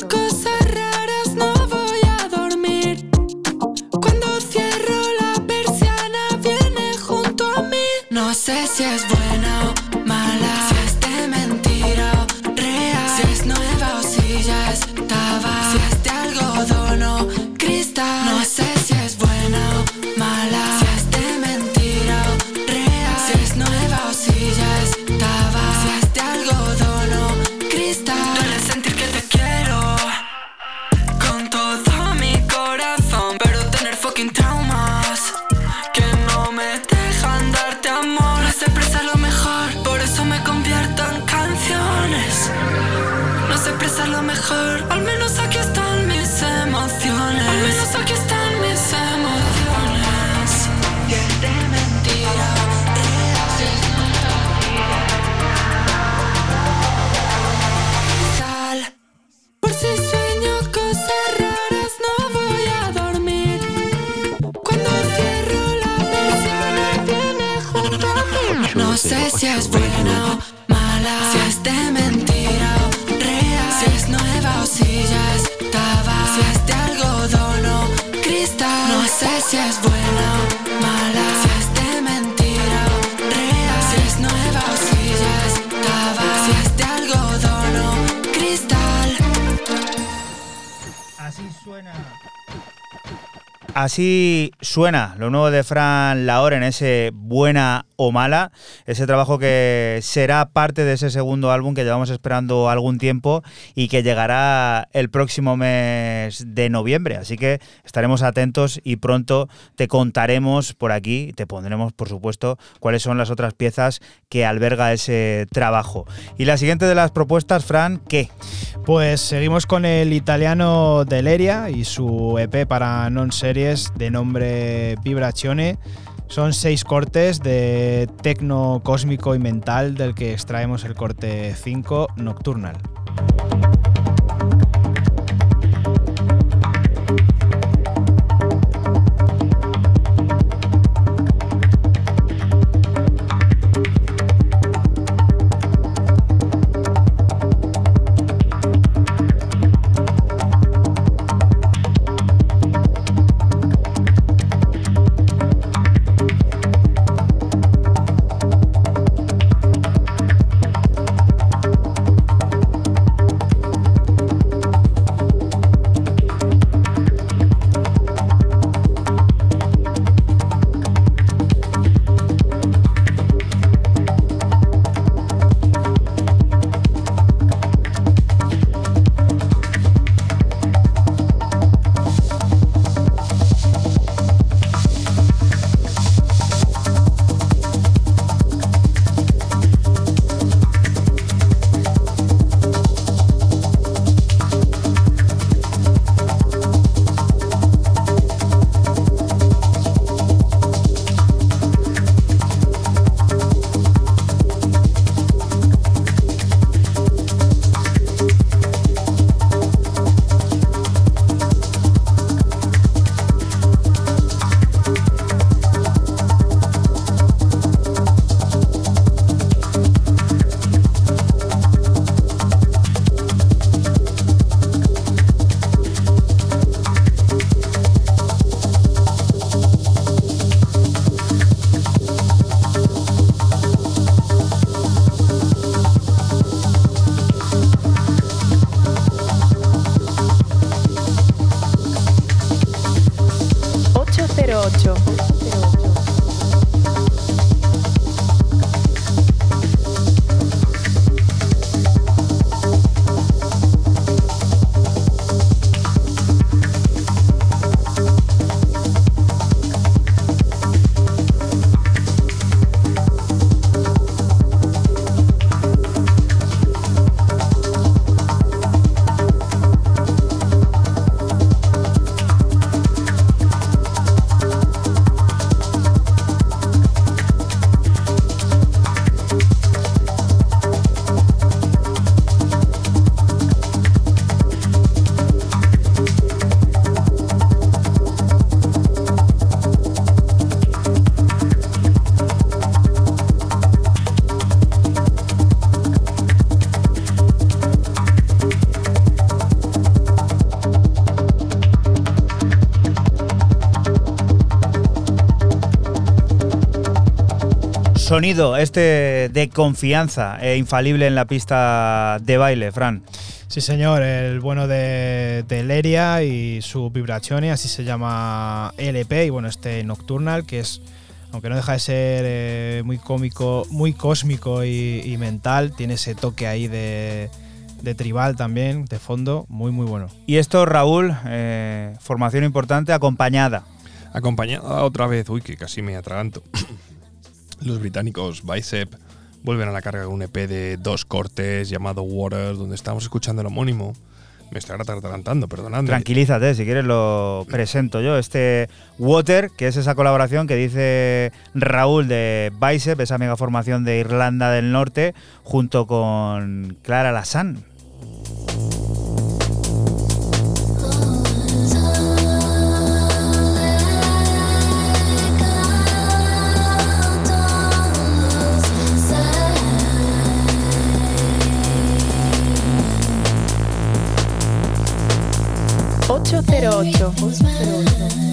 Así suena lo nuevo de Fran Laoren, ese buena o mala, ese trabajo que será parte de ese segundo álbum que llevamos esperando algún tiempo y que llegará el próximo mes de noviembre. Así que estaremos atentos y pronto te contaremos por aquí, te pondremos por supuesto cuáles son las otras piezas que alberga ese trabajo. Y la siguiente de las propuestas, Fran, ¿qué? Pues seguimos con el italiano Deleria y su EP para non series de nombre Vibrazione. Son seis cortes de tecno cósmico y mental del que extraemos el corte 5 Nocturnal. Sonido este de confianza e infalible en la pista de baile, Fran. Sí, señor, el bueno de, de Leria y su Vibrazione, así se llama LP, y bueno, este Nocturnal, que es, aunque no deja de ser eh, muy cómico, muy cósmico y, y mental, tiene ese toque ahí de, de tribal también, de fondo, muy, muy bueno. Y esto, Raúl, eh, formación importante acompañada. Acompañada otra vez, uy, que casi me atraganto. Los británicos Bicep vuelven a la carga con un EP de dos cortes llamado Water, donde estamos escuchando el homónimo. Me estoy atragantando, perdonadme. Tranquilízate, si quieres lo presento yo. Este Water, que es esa colaboración que dice Raúl de Bicep, esa mega formación de Irlanda del Norte, junto con Clara Lassan. 808. 808.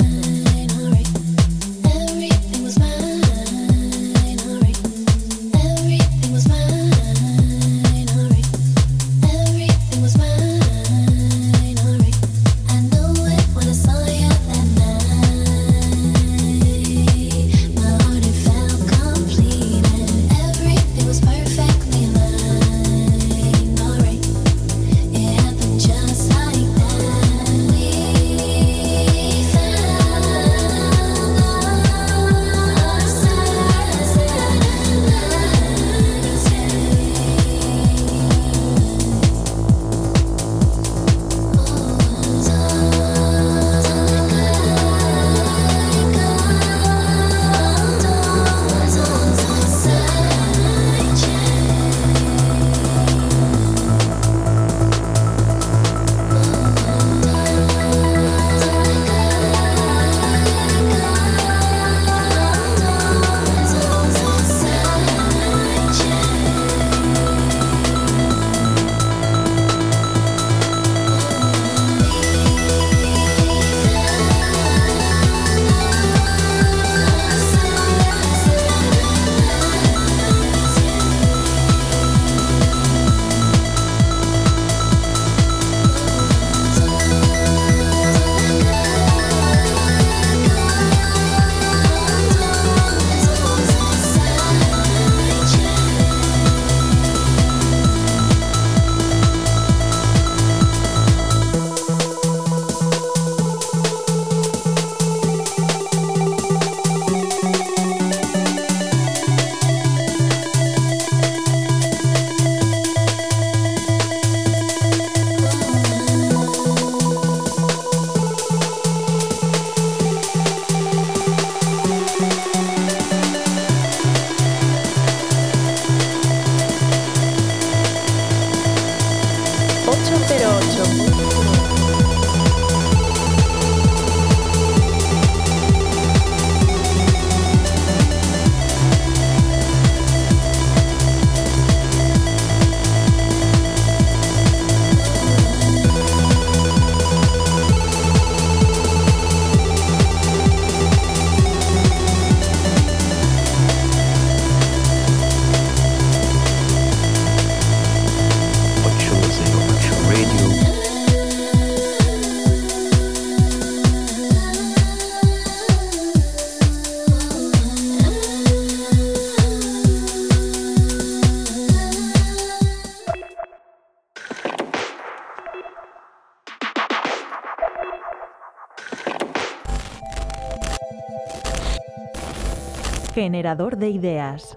Generador de ideas.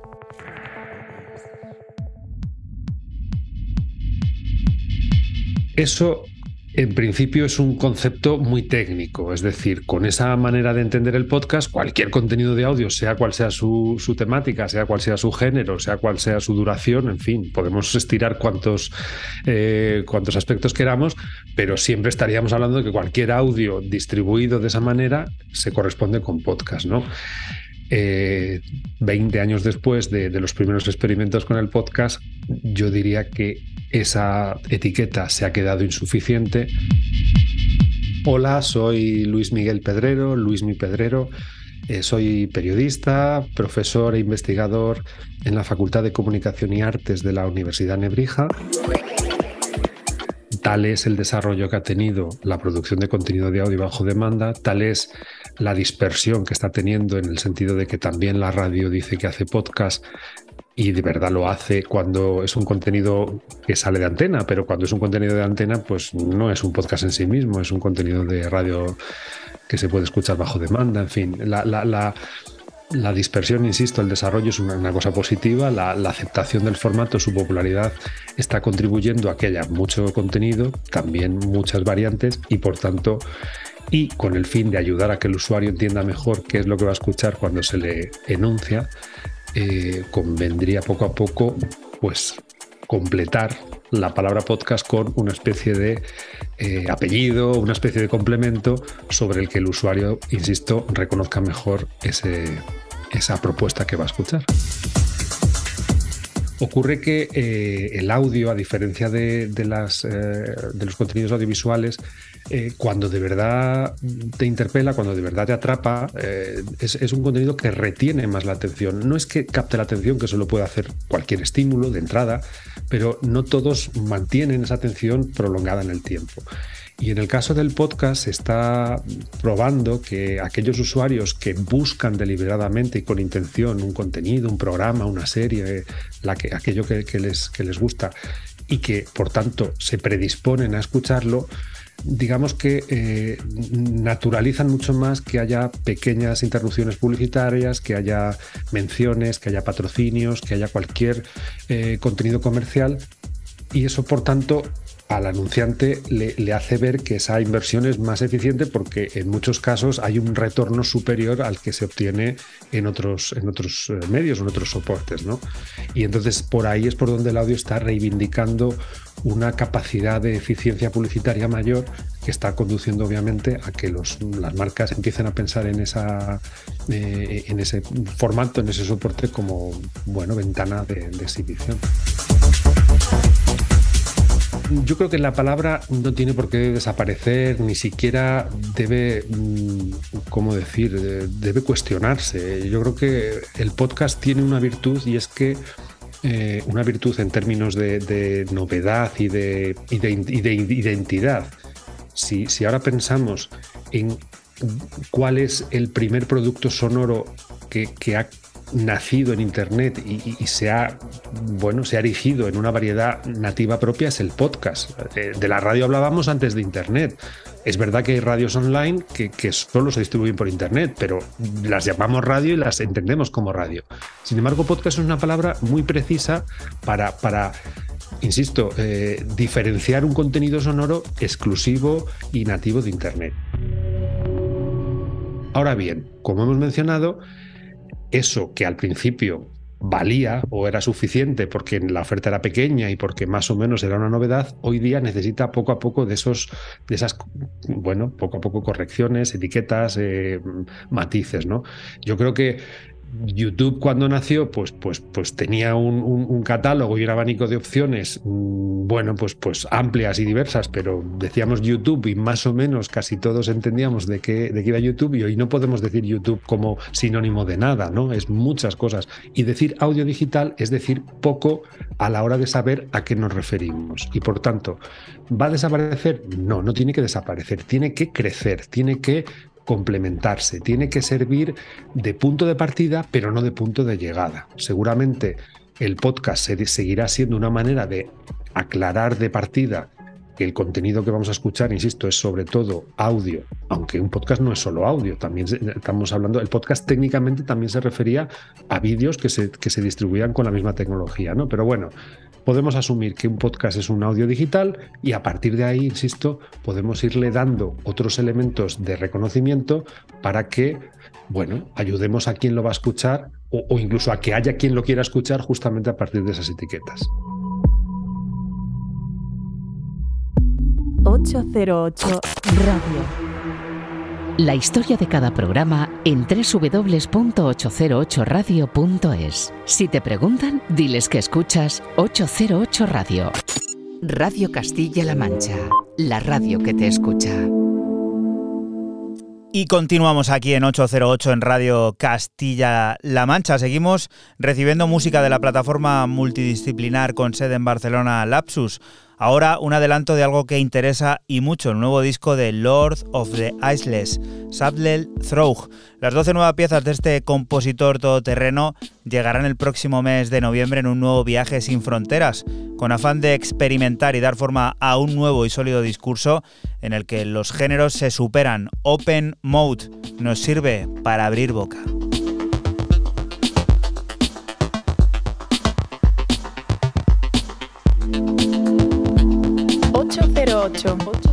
Eso, en principio, es un concepto muy técnico. Es decir, con esa manera de entender el podcast, cualquier contenido de audio, sea cual sea su, temática, sea cual sea su género, sea cual sea su duración, en fin, podemos estirar cuantos, eh, cuantos aspectos queramos, pero siempre estaríamos hablando de que cualquier audio distribuido de esa manera se corresponde con podcast, ¿no? Eh, 20 años después de, los primeros experimentos con el podcast, yo diría que esa etiqueta se ha quedado insuficiente. Hola, soy Luis Miguel Pedrero, Luis Mi Pedrero. Eh, soy periodista, profesor e investigador en la Facultad de Comunicación y Artes de la Universidad Nebrija. Tal es el desarrollo que ha tenido la producción de contenido de audio bajo demanda, tal es la dispersión que está teniendo en el sentido de que también la radio dice que hace podcast y de verdad lo hace cuando es un contenido que sale de antena, pero cuando es un contenido de antena, pues no es un podcast en sí mismo, es un contenido de radio que se puede escuchar bajo demanda, en fin, la, la, la, dispersión, insisto, el desarrollo es una, cosa positiva, la, aceptación del formato, su popularidad está contribuyendo a que haya mucho contenido, también muchas variantes y por tanto, y con el fin de ayudar a que el usuario entienda mejor qué es lo que va a escuchar cuando se le enuncia, eh, convendría poco a poco pues completar la palabra podcast con una especie de eh, apellido, una especie de complemento sobre el que el usuario, insisto, reconozca mejor esa propuesta que va a escuchar. Ocurre que eh, el audio, a diferencia de, de, eh, los contenidos audiovisuales, eh, cuando de verdad te interpela, cuando de verdad te atrapa, es, es, un contenido que retiene más la atención. No es que capte la atención, que eso lo puede hacer cualquier estímulo de entrada, pero no todos mantienen esa atención prolongada en el tiempo. Y en el caso del podcast se está probando que aquellos usuarios que buscan deliberadamente y con intención un contenido, un programa, una serie, la que, aquello que, les gusta y que por tanto se predisponen a escucharlo, digamos que eh, naturalizan mucho más que haya pequeñas interrupciones publicitarias, que haya menciones, que haya patrocinios, que haya cualquier eh, contenido comercial. Y eso, por tanto, al anunciante le, hace ver que esa inversión es más eficiente porque en muchos casos hay un retorno superior al que se obtiene en otros, en otros eh, medios, en otros soportes. ¿no? Y entonces por ahí es por donde el audio está reivindicando una capacidad de eficiencia publicitaria mayor que está conduciendo obviamente a que las marcas empiecen a pensar en, esa, eh, en ese formato, en ese soporte como bueno, ventana de exhibición yo creo que la palabra no tiene por qué desaparecer, ni siquiera debe, ¿cómo decir?, debe cuestionarse. Yo creo que el podcast tiene una virtud y es que eh, una virtud en términos de, novedad y de, identidad. Si, si ahora pensamos en cuál es el primer producto sonoro que, que ha nacido en Internet y, se ha bueno se ha erigido en una variedad nativa propia es el podcast. De, de, la radio hablábamos antes de Internet. Es verdad que hay radios online que, que, solo se distribuyen por Internet, pero las llamamos radio y las entendemos como radio. Sin embargo, podcast es una palabra muy precisa para, para insisto, eh, diferenciar un contenido sonoro exclusivo y nativo de Internet. Ahora bien, como hemos mencionado, eso que al principio valía o era suficiente porque la oferta era pequeña y porque más o menos era una novedad, hoy día necesita poco a poco de esos, de esas, bueno, poco a poco correcciones, etiquetas, eh, matices, ¿no? Yo creo que YouTube cuando nació, pues, pues, pues tenía un, catálogo y un abanico de opciones, mmm, bueno, pues, pues amplias y diversas, pero decíamos YouTube y más o menos casi todos entendíamos de qué, de qué iba YouTube y hoy no podemos decir YouTube como sinónimo de nada, ¿no? Es muchas cosas. Y decir audio digital es decir poco a la hora de saber a qué nos referimos. Y por tanto, ¿va a desaparecer? No, no tiene que desaparecer, tiene que crecer, tiene que complementarse, tiene que servir de punto de partida, pero no de punto de llegada. Seguramente el podcast seguirá siendo una manera de aclarar de partida que el contenido que vamos a escuchar, insisto, es sobre todo audio, aunque un podcast no es solo audio, también estamos hablando, el podcast técnicamente también se refería a vídeos que se, que se distribuían con la misma tecnología, ¿no? Pero bueno, podemos asumir que un podcast es un audio digital y a partir de ahí, insisto, podemos irle dando otros elementos de reconocimiento para que, bueno, ayudemos a quien lo va a escuchar o, o incluso a que haya quien lo quiera escuchar justamente a partir de esas etiquetas. 808 Radio. La historia de cada programa en www.808radio.es. Si te preguntan, diles que escuchas 808 Radio. Radio Castilla-La Mancha, la radio que te escucha. Y continuamos aquí en 808 en Radio Castilla-La Mancha. Seguimos recibiendo música de la plataforma multidisciplinar con sede en Barcelona Lapsus. Ahora un adelanto de algo que interesa y mucho, el nuevo disco de Lord of the Iceless, Sadlel Through. Las 12 nuevas piezas de este compositor todoterreno llegarán el próximo mes de noviembre en un nuevo viaje sin fronteras, con afán de experimentar y dar forma a un nuevo y sólido discurso en el que los géneros se superan. Open Mode nos sirve para abrir boca. 808. 808.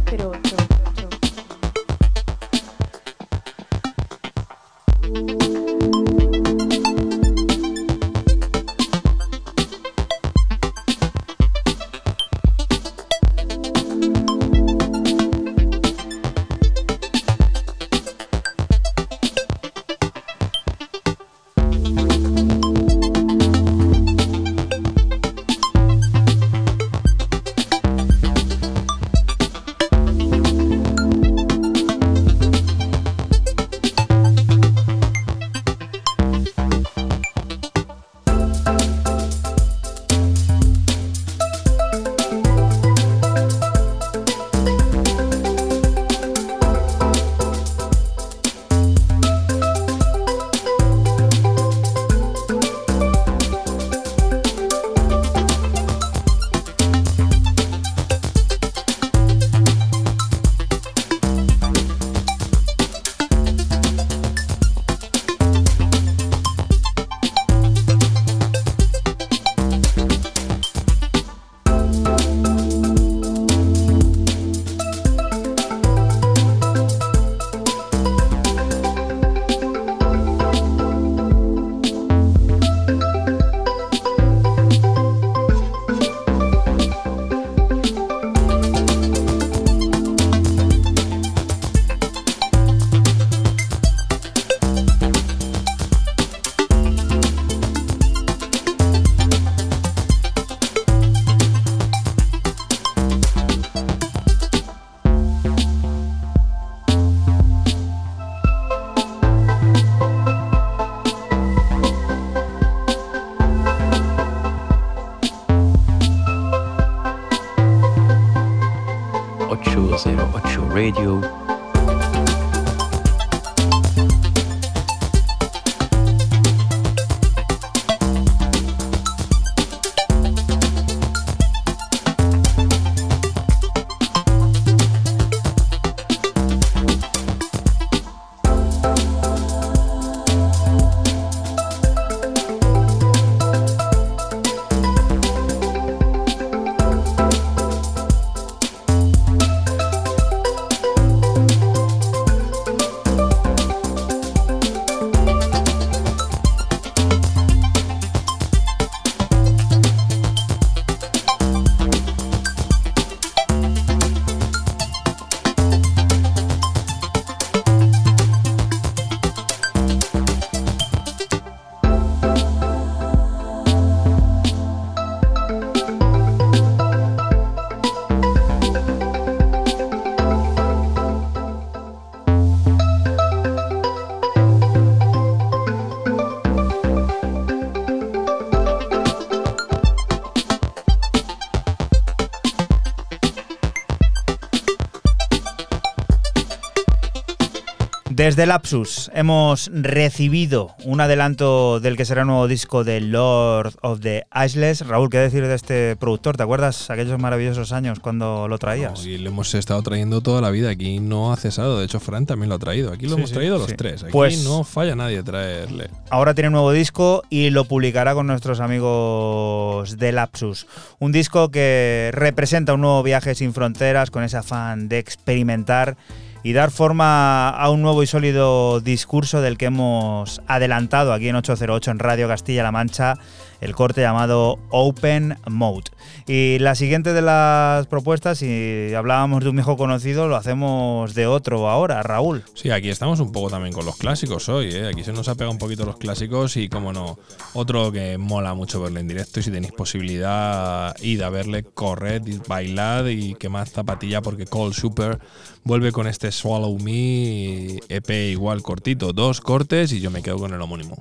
Desde Lapsus hemos recibido un adelanto del que será el nuevo disco de Lord of the Iceless. Raúl, ¿qué decir de este productor? ¿Te acuerdas aquellos maravillosos años cuando lo traías? y lo hemos estado trayendo toda la vida. Aquí no ha cesado. De hecho, Fran también lo ha traído. Aquí lo Sí, hemos sí, traído los sí. tres. Aquí Pues- no falla nadie traerle. Ahora tiene un nuevo disco y lo publicará con nuestros amigos de Lapsus. Un disco que representa un nuevo viaje sin fronteras, con ese afán de experimentar y dar forma a un nuevo y sólido discurso del que hemos adelantado aquí en 808 en Radio Castilla-La Mancha el corte llamado Open Mode. Y la siguiente de las propuestas, si hablábamos de un viejo conocido, lo hacemos de otro ahora, Raúl. Sí, aquí estamos un poco también con los clásicos hoy, ¿eh? aquí se nos ha pegado un poquito los clásicos y como no, otro que mola mucho verlo en directo y si tenéis posibilidad, id a verle, corred, bailad y quemad zapatilla porque Cold Super vuelve con este Swallow Me eh, EP igual cortito, dos cortes y yo me quedo con el homónimo.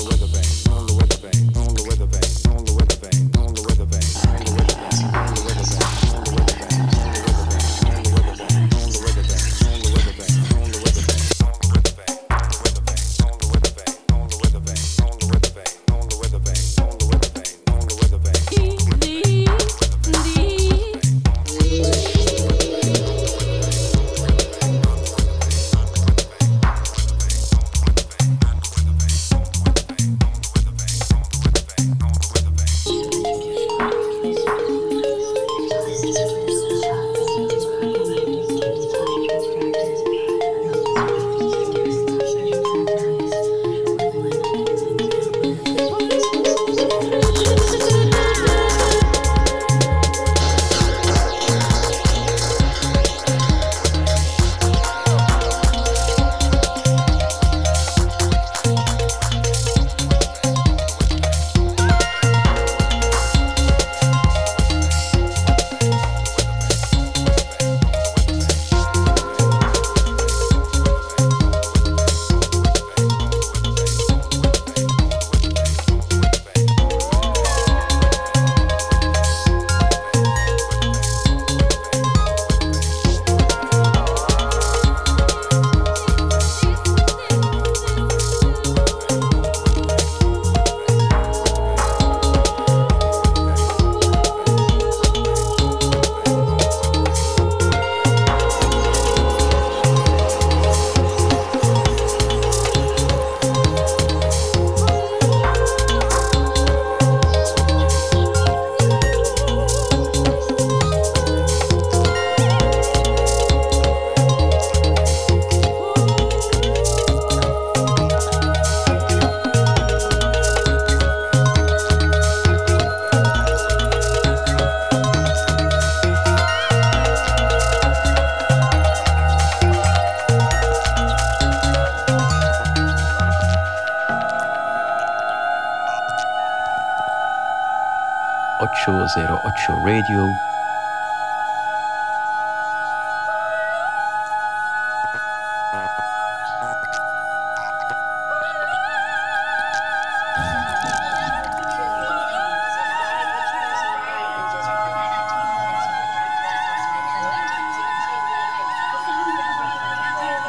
Radio.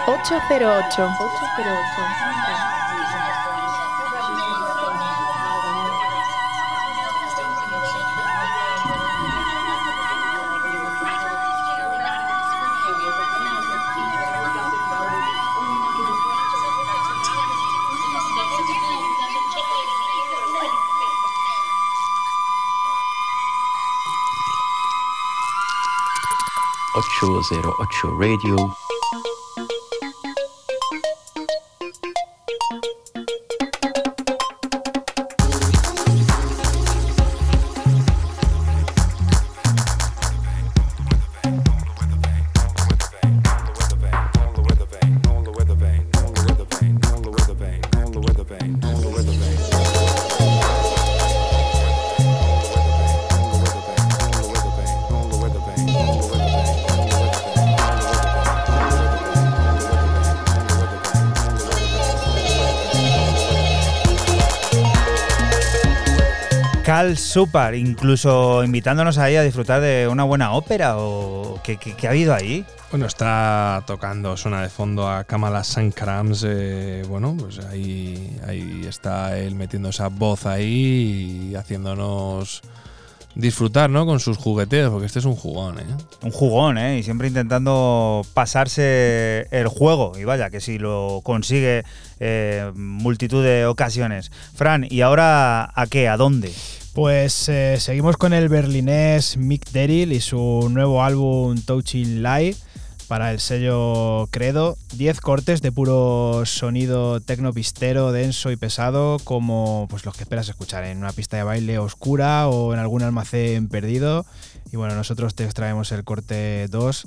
Ocho cero ocho. Ocho cero ocho. 080 Radio. súper, incluso invitándonos ahí a disfrutar de una buena ópera o qué, qué, ha habido ahí. Bueno, está tocando, suena de fondo a Kamala Sankrams, eh, bueno, pues ahí, ahí está él metiendo esa voz ahí y haciéndonos disfrutar, ¿no? Con sus jugueteos, porque este es un jugón, ¿eh? Un jugón, ¿eh? Y siempre intentando pasarse el juego. Y vaya, que si lo consigue eh, multitud de ocasiones. Fran, ¿y ahora a qué? ¿A dónde? Pues eh, seguimos con el berlinés Mick Derrill y su nuevo álbum Touching Light para el sello Credo. 10 cortes de puro sonido tecnopistero, denso y pesado, como pues, los que esperas escuchar en una pista de baile oscura o en algún almacén perdido. Y bueno, nosotros te extraemos el corte 2,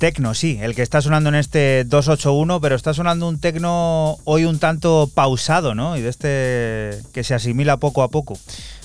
Tecno, sí, el que está sonando en este 281, pero está sonando un tecno hoy un tanto pausado, ¿no? Y de este que se asimila poco a poco.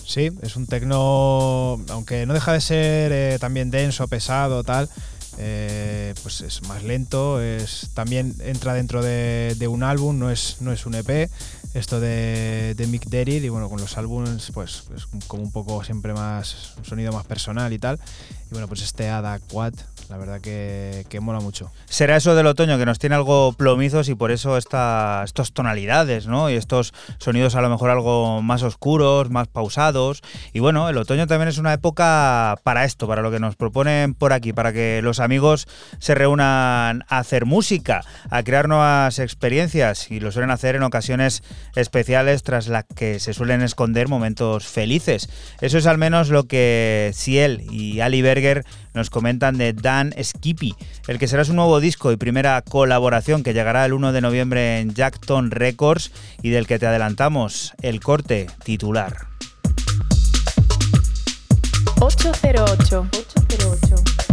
Sí, es un tecno, aunque no deja de ser eh, también denso, pesado, tal, eh, pues es más lento, es, también entra dentro de, un álbum, no es, no es un EP, esto de, de Mick Derrick y bueno, con los álbumes pues es como un poco siempre más, un sonido más personal y tal. Y bueno, pues este Ada Quad, la verdad que, que mola mucho. Será eso del otoño que nos tiene algo plomizos y por eso esta, estas tonalidades, ¿no? Y estos sonidos a lo mejor algo más oscuros, más pausados. Y bueno, el otoño también es una época para esto, para lo que nos proponen por aquí, para que los amigos se reúnan a hacer música, a crear nuevas experiencias y lo suelen hacer en ocasiones especiales tras las que se suelen esconder momentos felices. Eso es al menos lo que Ciel y Ali Berger nos comentan de Dan Skippy, el que será su nuevo disco y primera colaboración que llegará el 1 de noviembre en Jackton Records y del que te adelantamos el corte titular. 808. 808.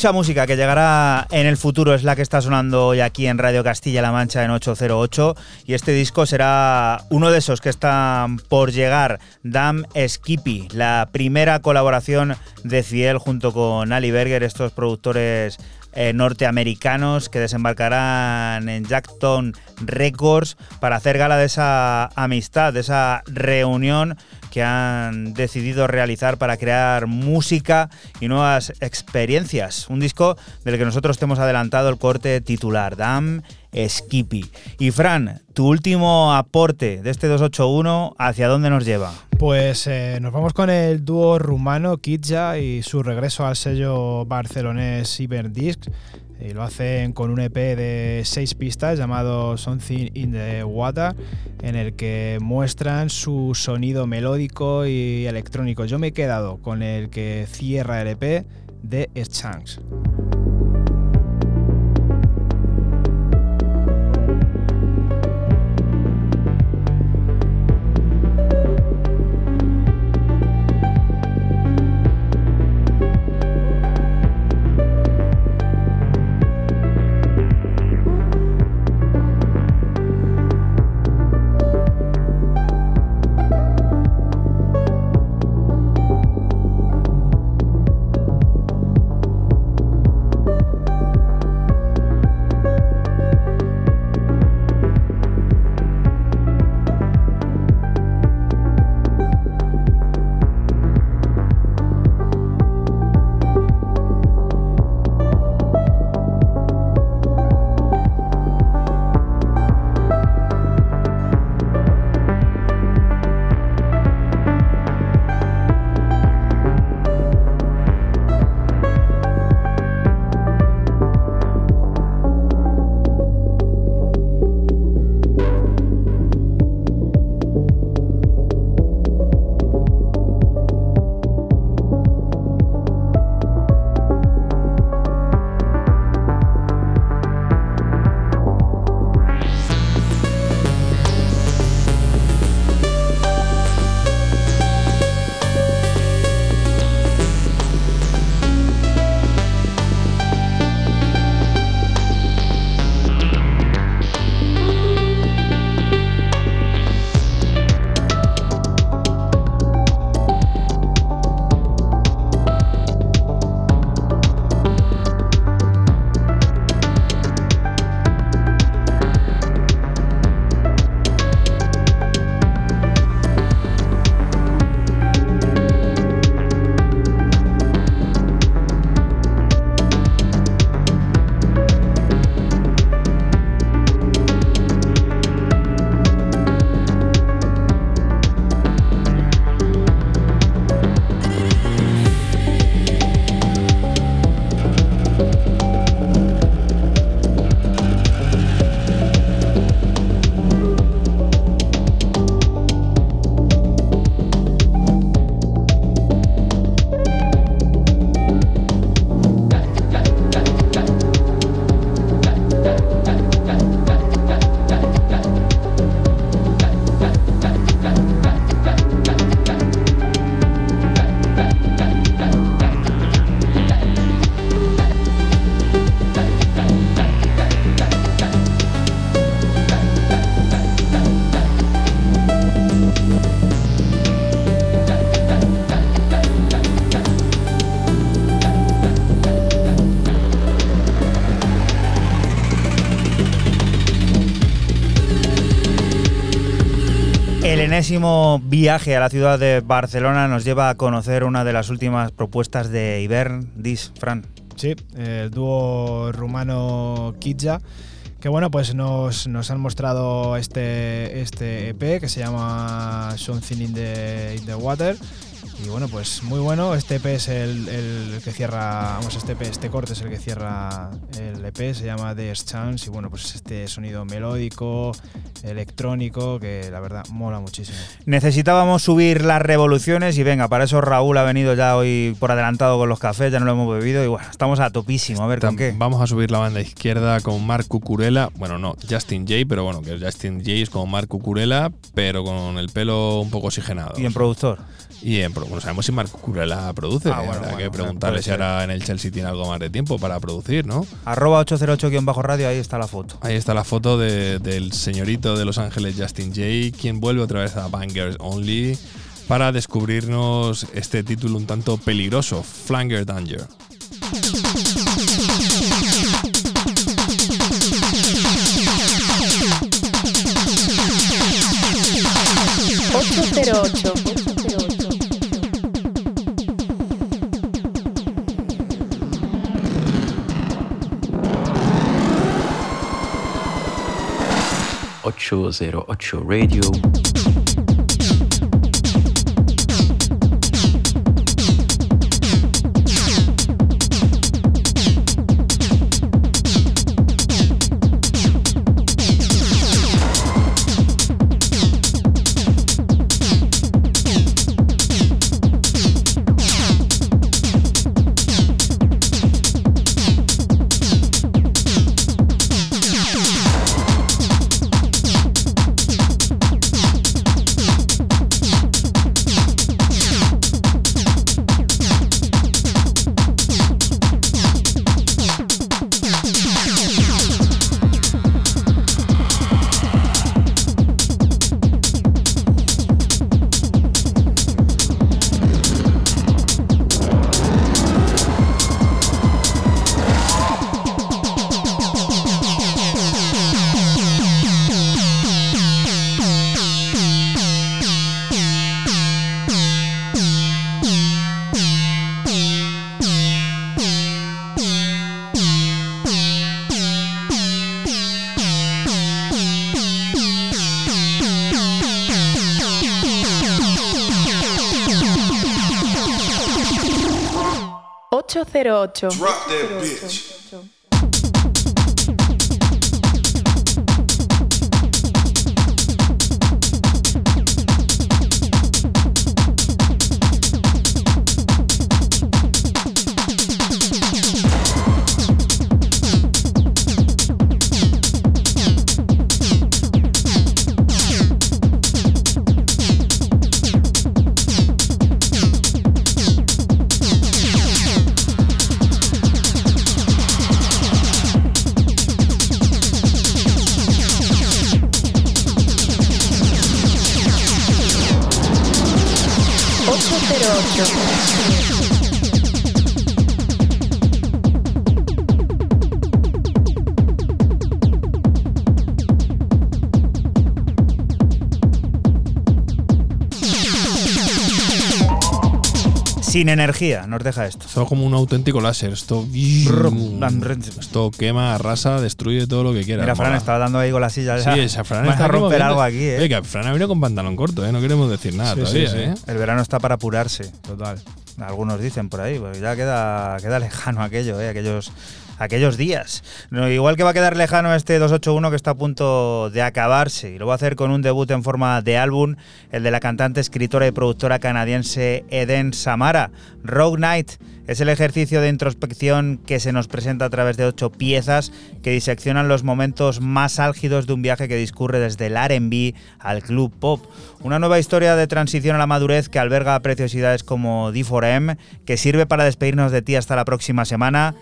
Mucha música que llegará en el futuro es la que está sonando hoy aquí en Radio Castilla-La Mancha en 808 y este disco será uno de esos que están por llegar, Dam Skippy, la primera colaboración de Ciel junto con Ali Berger, estos productores eh, norteamericanos que desembarcarán en Jackton Records para hacer gala de esa amistad, de esa reunión que han decidido realizar para crear música y nuevas experiencias. Un disco del que nosotros te hemos adelantado el corte titular, Dam Skippy. Y Fran, tu último aporte de este 281, ¿hacia dónde nos lleva? Pues eh, nos vamos con el dúo rumano Kitja y su regreso al sello barcelonés Cyberdiscs y lo hacen con un EP de seis pistas llamado Something in the Water, en el que muestran su sonido melódico y electrónico. Yo me he quedado con el que cierra el EP de Chunks. Enésimo viaje a la ciudad de Barcelona nos lleva a conocer una de las últimas propuestas de Ibern Dis, Fran. Sí, el dúo rumano Kidja, que bueno, pues nos, nos han mostrado este, este EP que se llama Something in the, in the Water. Y bueno, pues muy bueno. Este EP es el, el que cierra, vamos, este EP, este corte es el que cierra el EP, se llama The Chance. Y bueno, pues este sonido melódico, electrónico, que la verdad mola muchísimo. Necesitábamos subir las revoluciones y venga, para eso Raúl ha venido ya hoy por adelantado con los cafés, ya no lo hemos bebido y bueno, estamos a topísimo, a ver con qué. Vamos a subir la banda izquierda con Mark Cucurella. Bueno, no, Justin Jay, pero bueno, que Justin Jay es como Mark Cucurella, pero con el pelo un poco oxigenado. Y en productor. Y en, pro- bueno, sabemos si Mark Cucurella produce. Ah, bueno, Habrá bueno, que preguntarle si ahora en el Chelsea tiene algo más de tiempo para producir, ¿no? Arroba 808-radio, ahí está la foto. Ahí está la foto de- del señorito de Los Ángeles, Justin Jay, quien vuelve otra vez a Only para descubrirnos este título un tanto peligroso, Flanger Danger. 808. 808 Radio. Drop that bitch. Sin energía, nos deja esto. Esto es como un auténtico láser. Esto, esto quema, arrasa, destruye todo lo que quiera. Mira, Fran estaba dando ahí con la silla. Sí, esa Fran está a romper algo aquí, ¿eh? Oye, que Fran ha venido con pantalón corto, ¿eh? No queremos decir nada Sí, todavía, sí, sí. ¿eh? El verano está para apurarse. Total. Algunos dicen por ahí, pues ya queda, queda lejano aquello, ¿eh? aquellos, aquellos días. No, igual que va a quedar lejano este 281 que está a punto de acabarse. Y lo va a hacer con un debut en forma de álbum, el de la cantante, escritora y productora canadiense Eden Samara. Rogue Knight es el ejercicio de introspección que se nos presenta a través de ocho piezas que diseccionan los momentos más álgidos de un viaje que discurre desde el RB al club pop. Una nueva historia de transición a la madurez que alberga preciosidades como D4M, que sirve para despedirnos de ti hasta la próxima semana.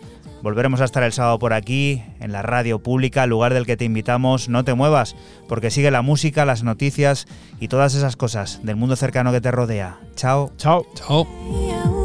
Volveremos a estar el sábado por aquí, en la radio pública, lugar del que te invitamos. No te muevas, porque sigue la música, las noticias y todas esas cosas del mundo cercano que te rodea. Chao. Chao. Chao.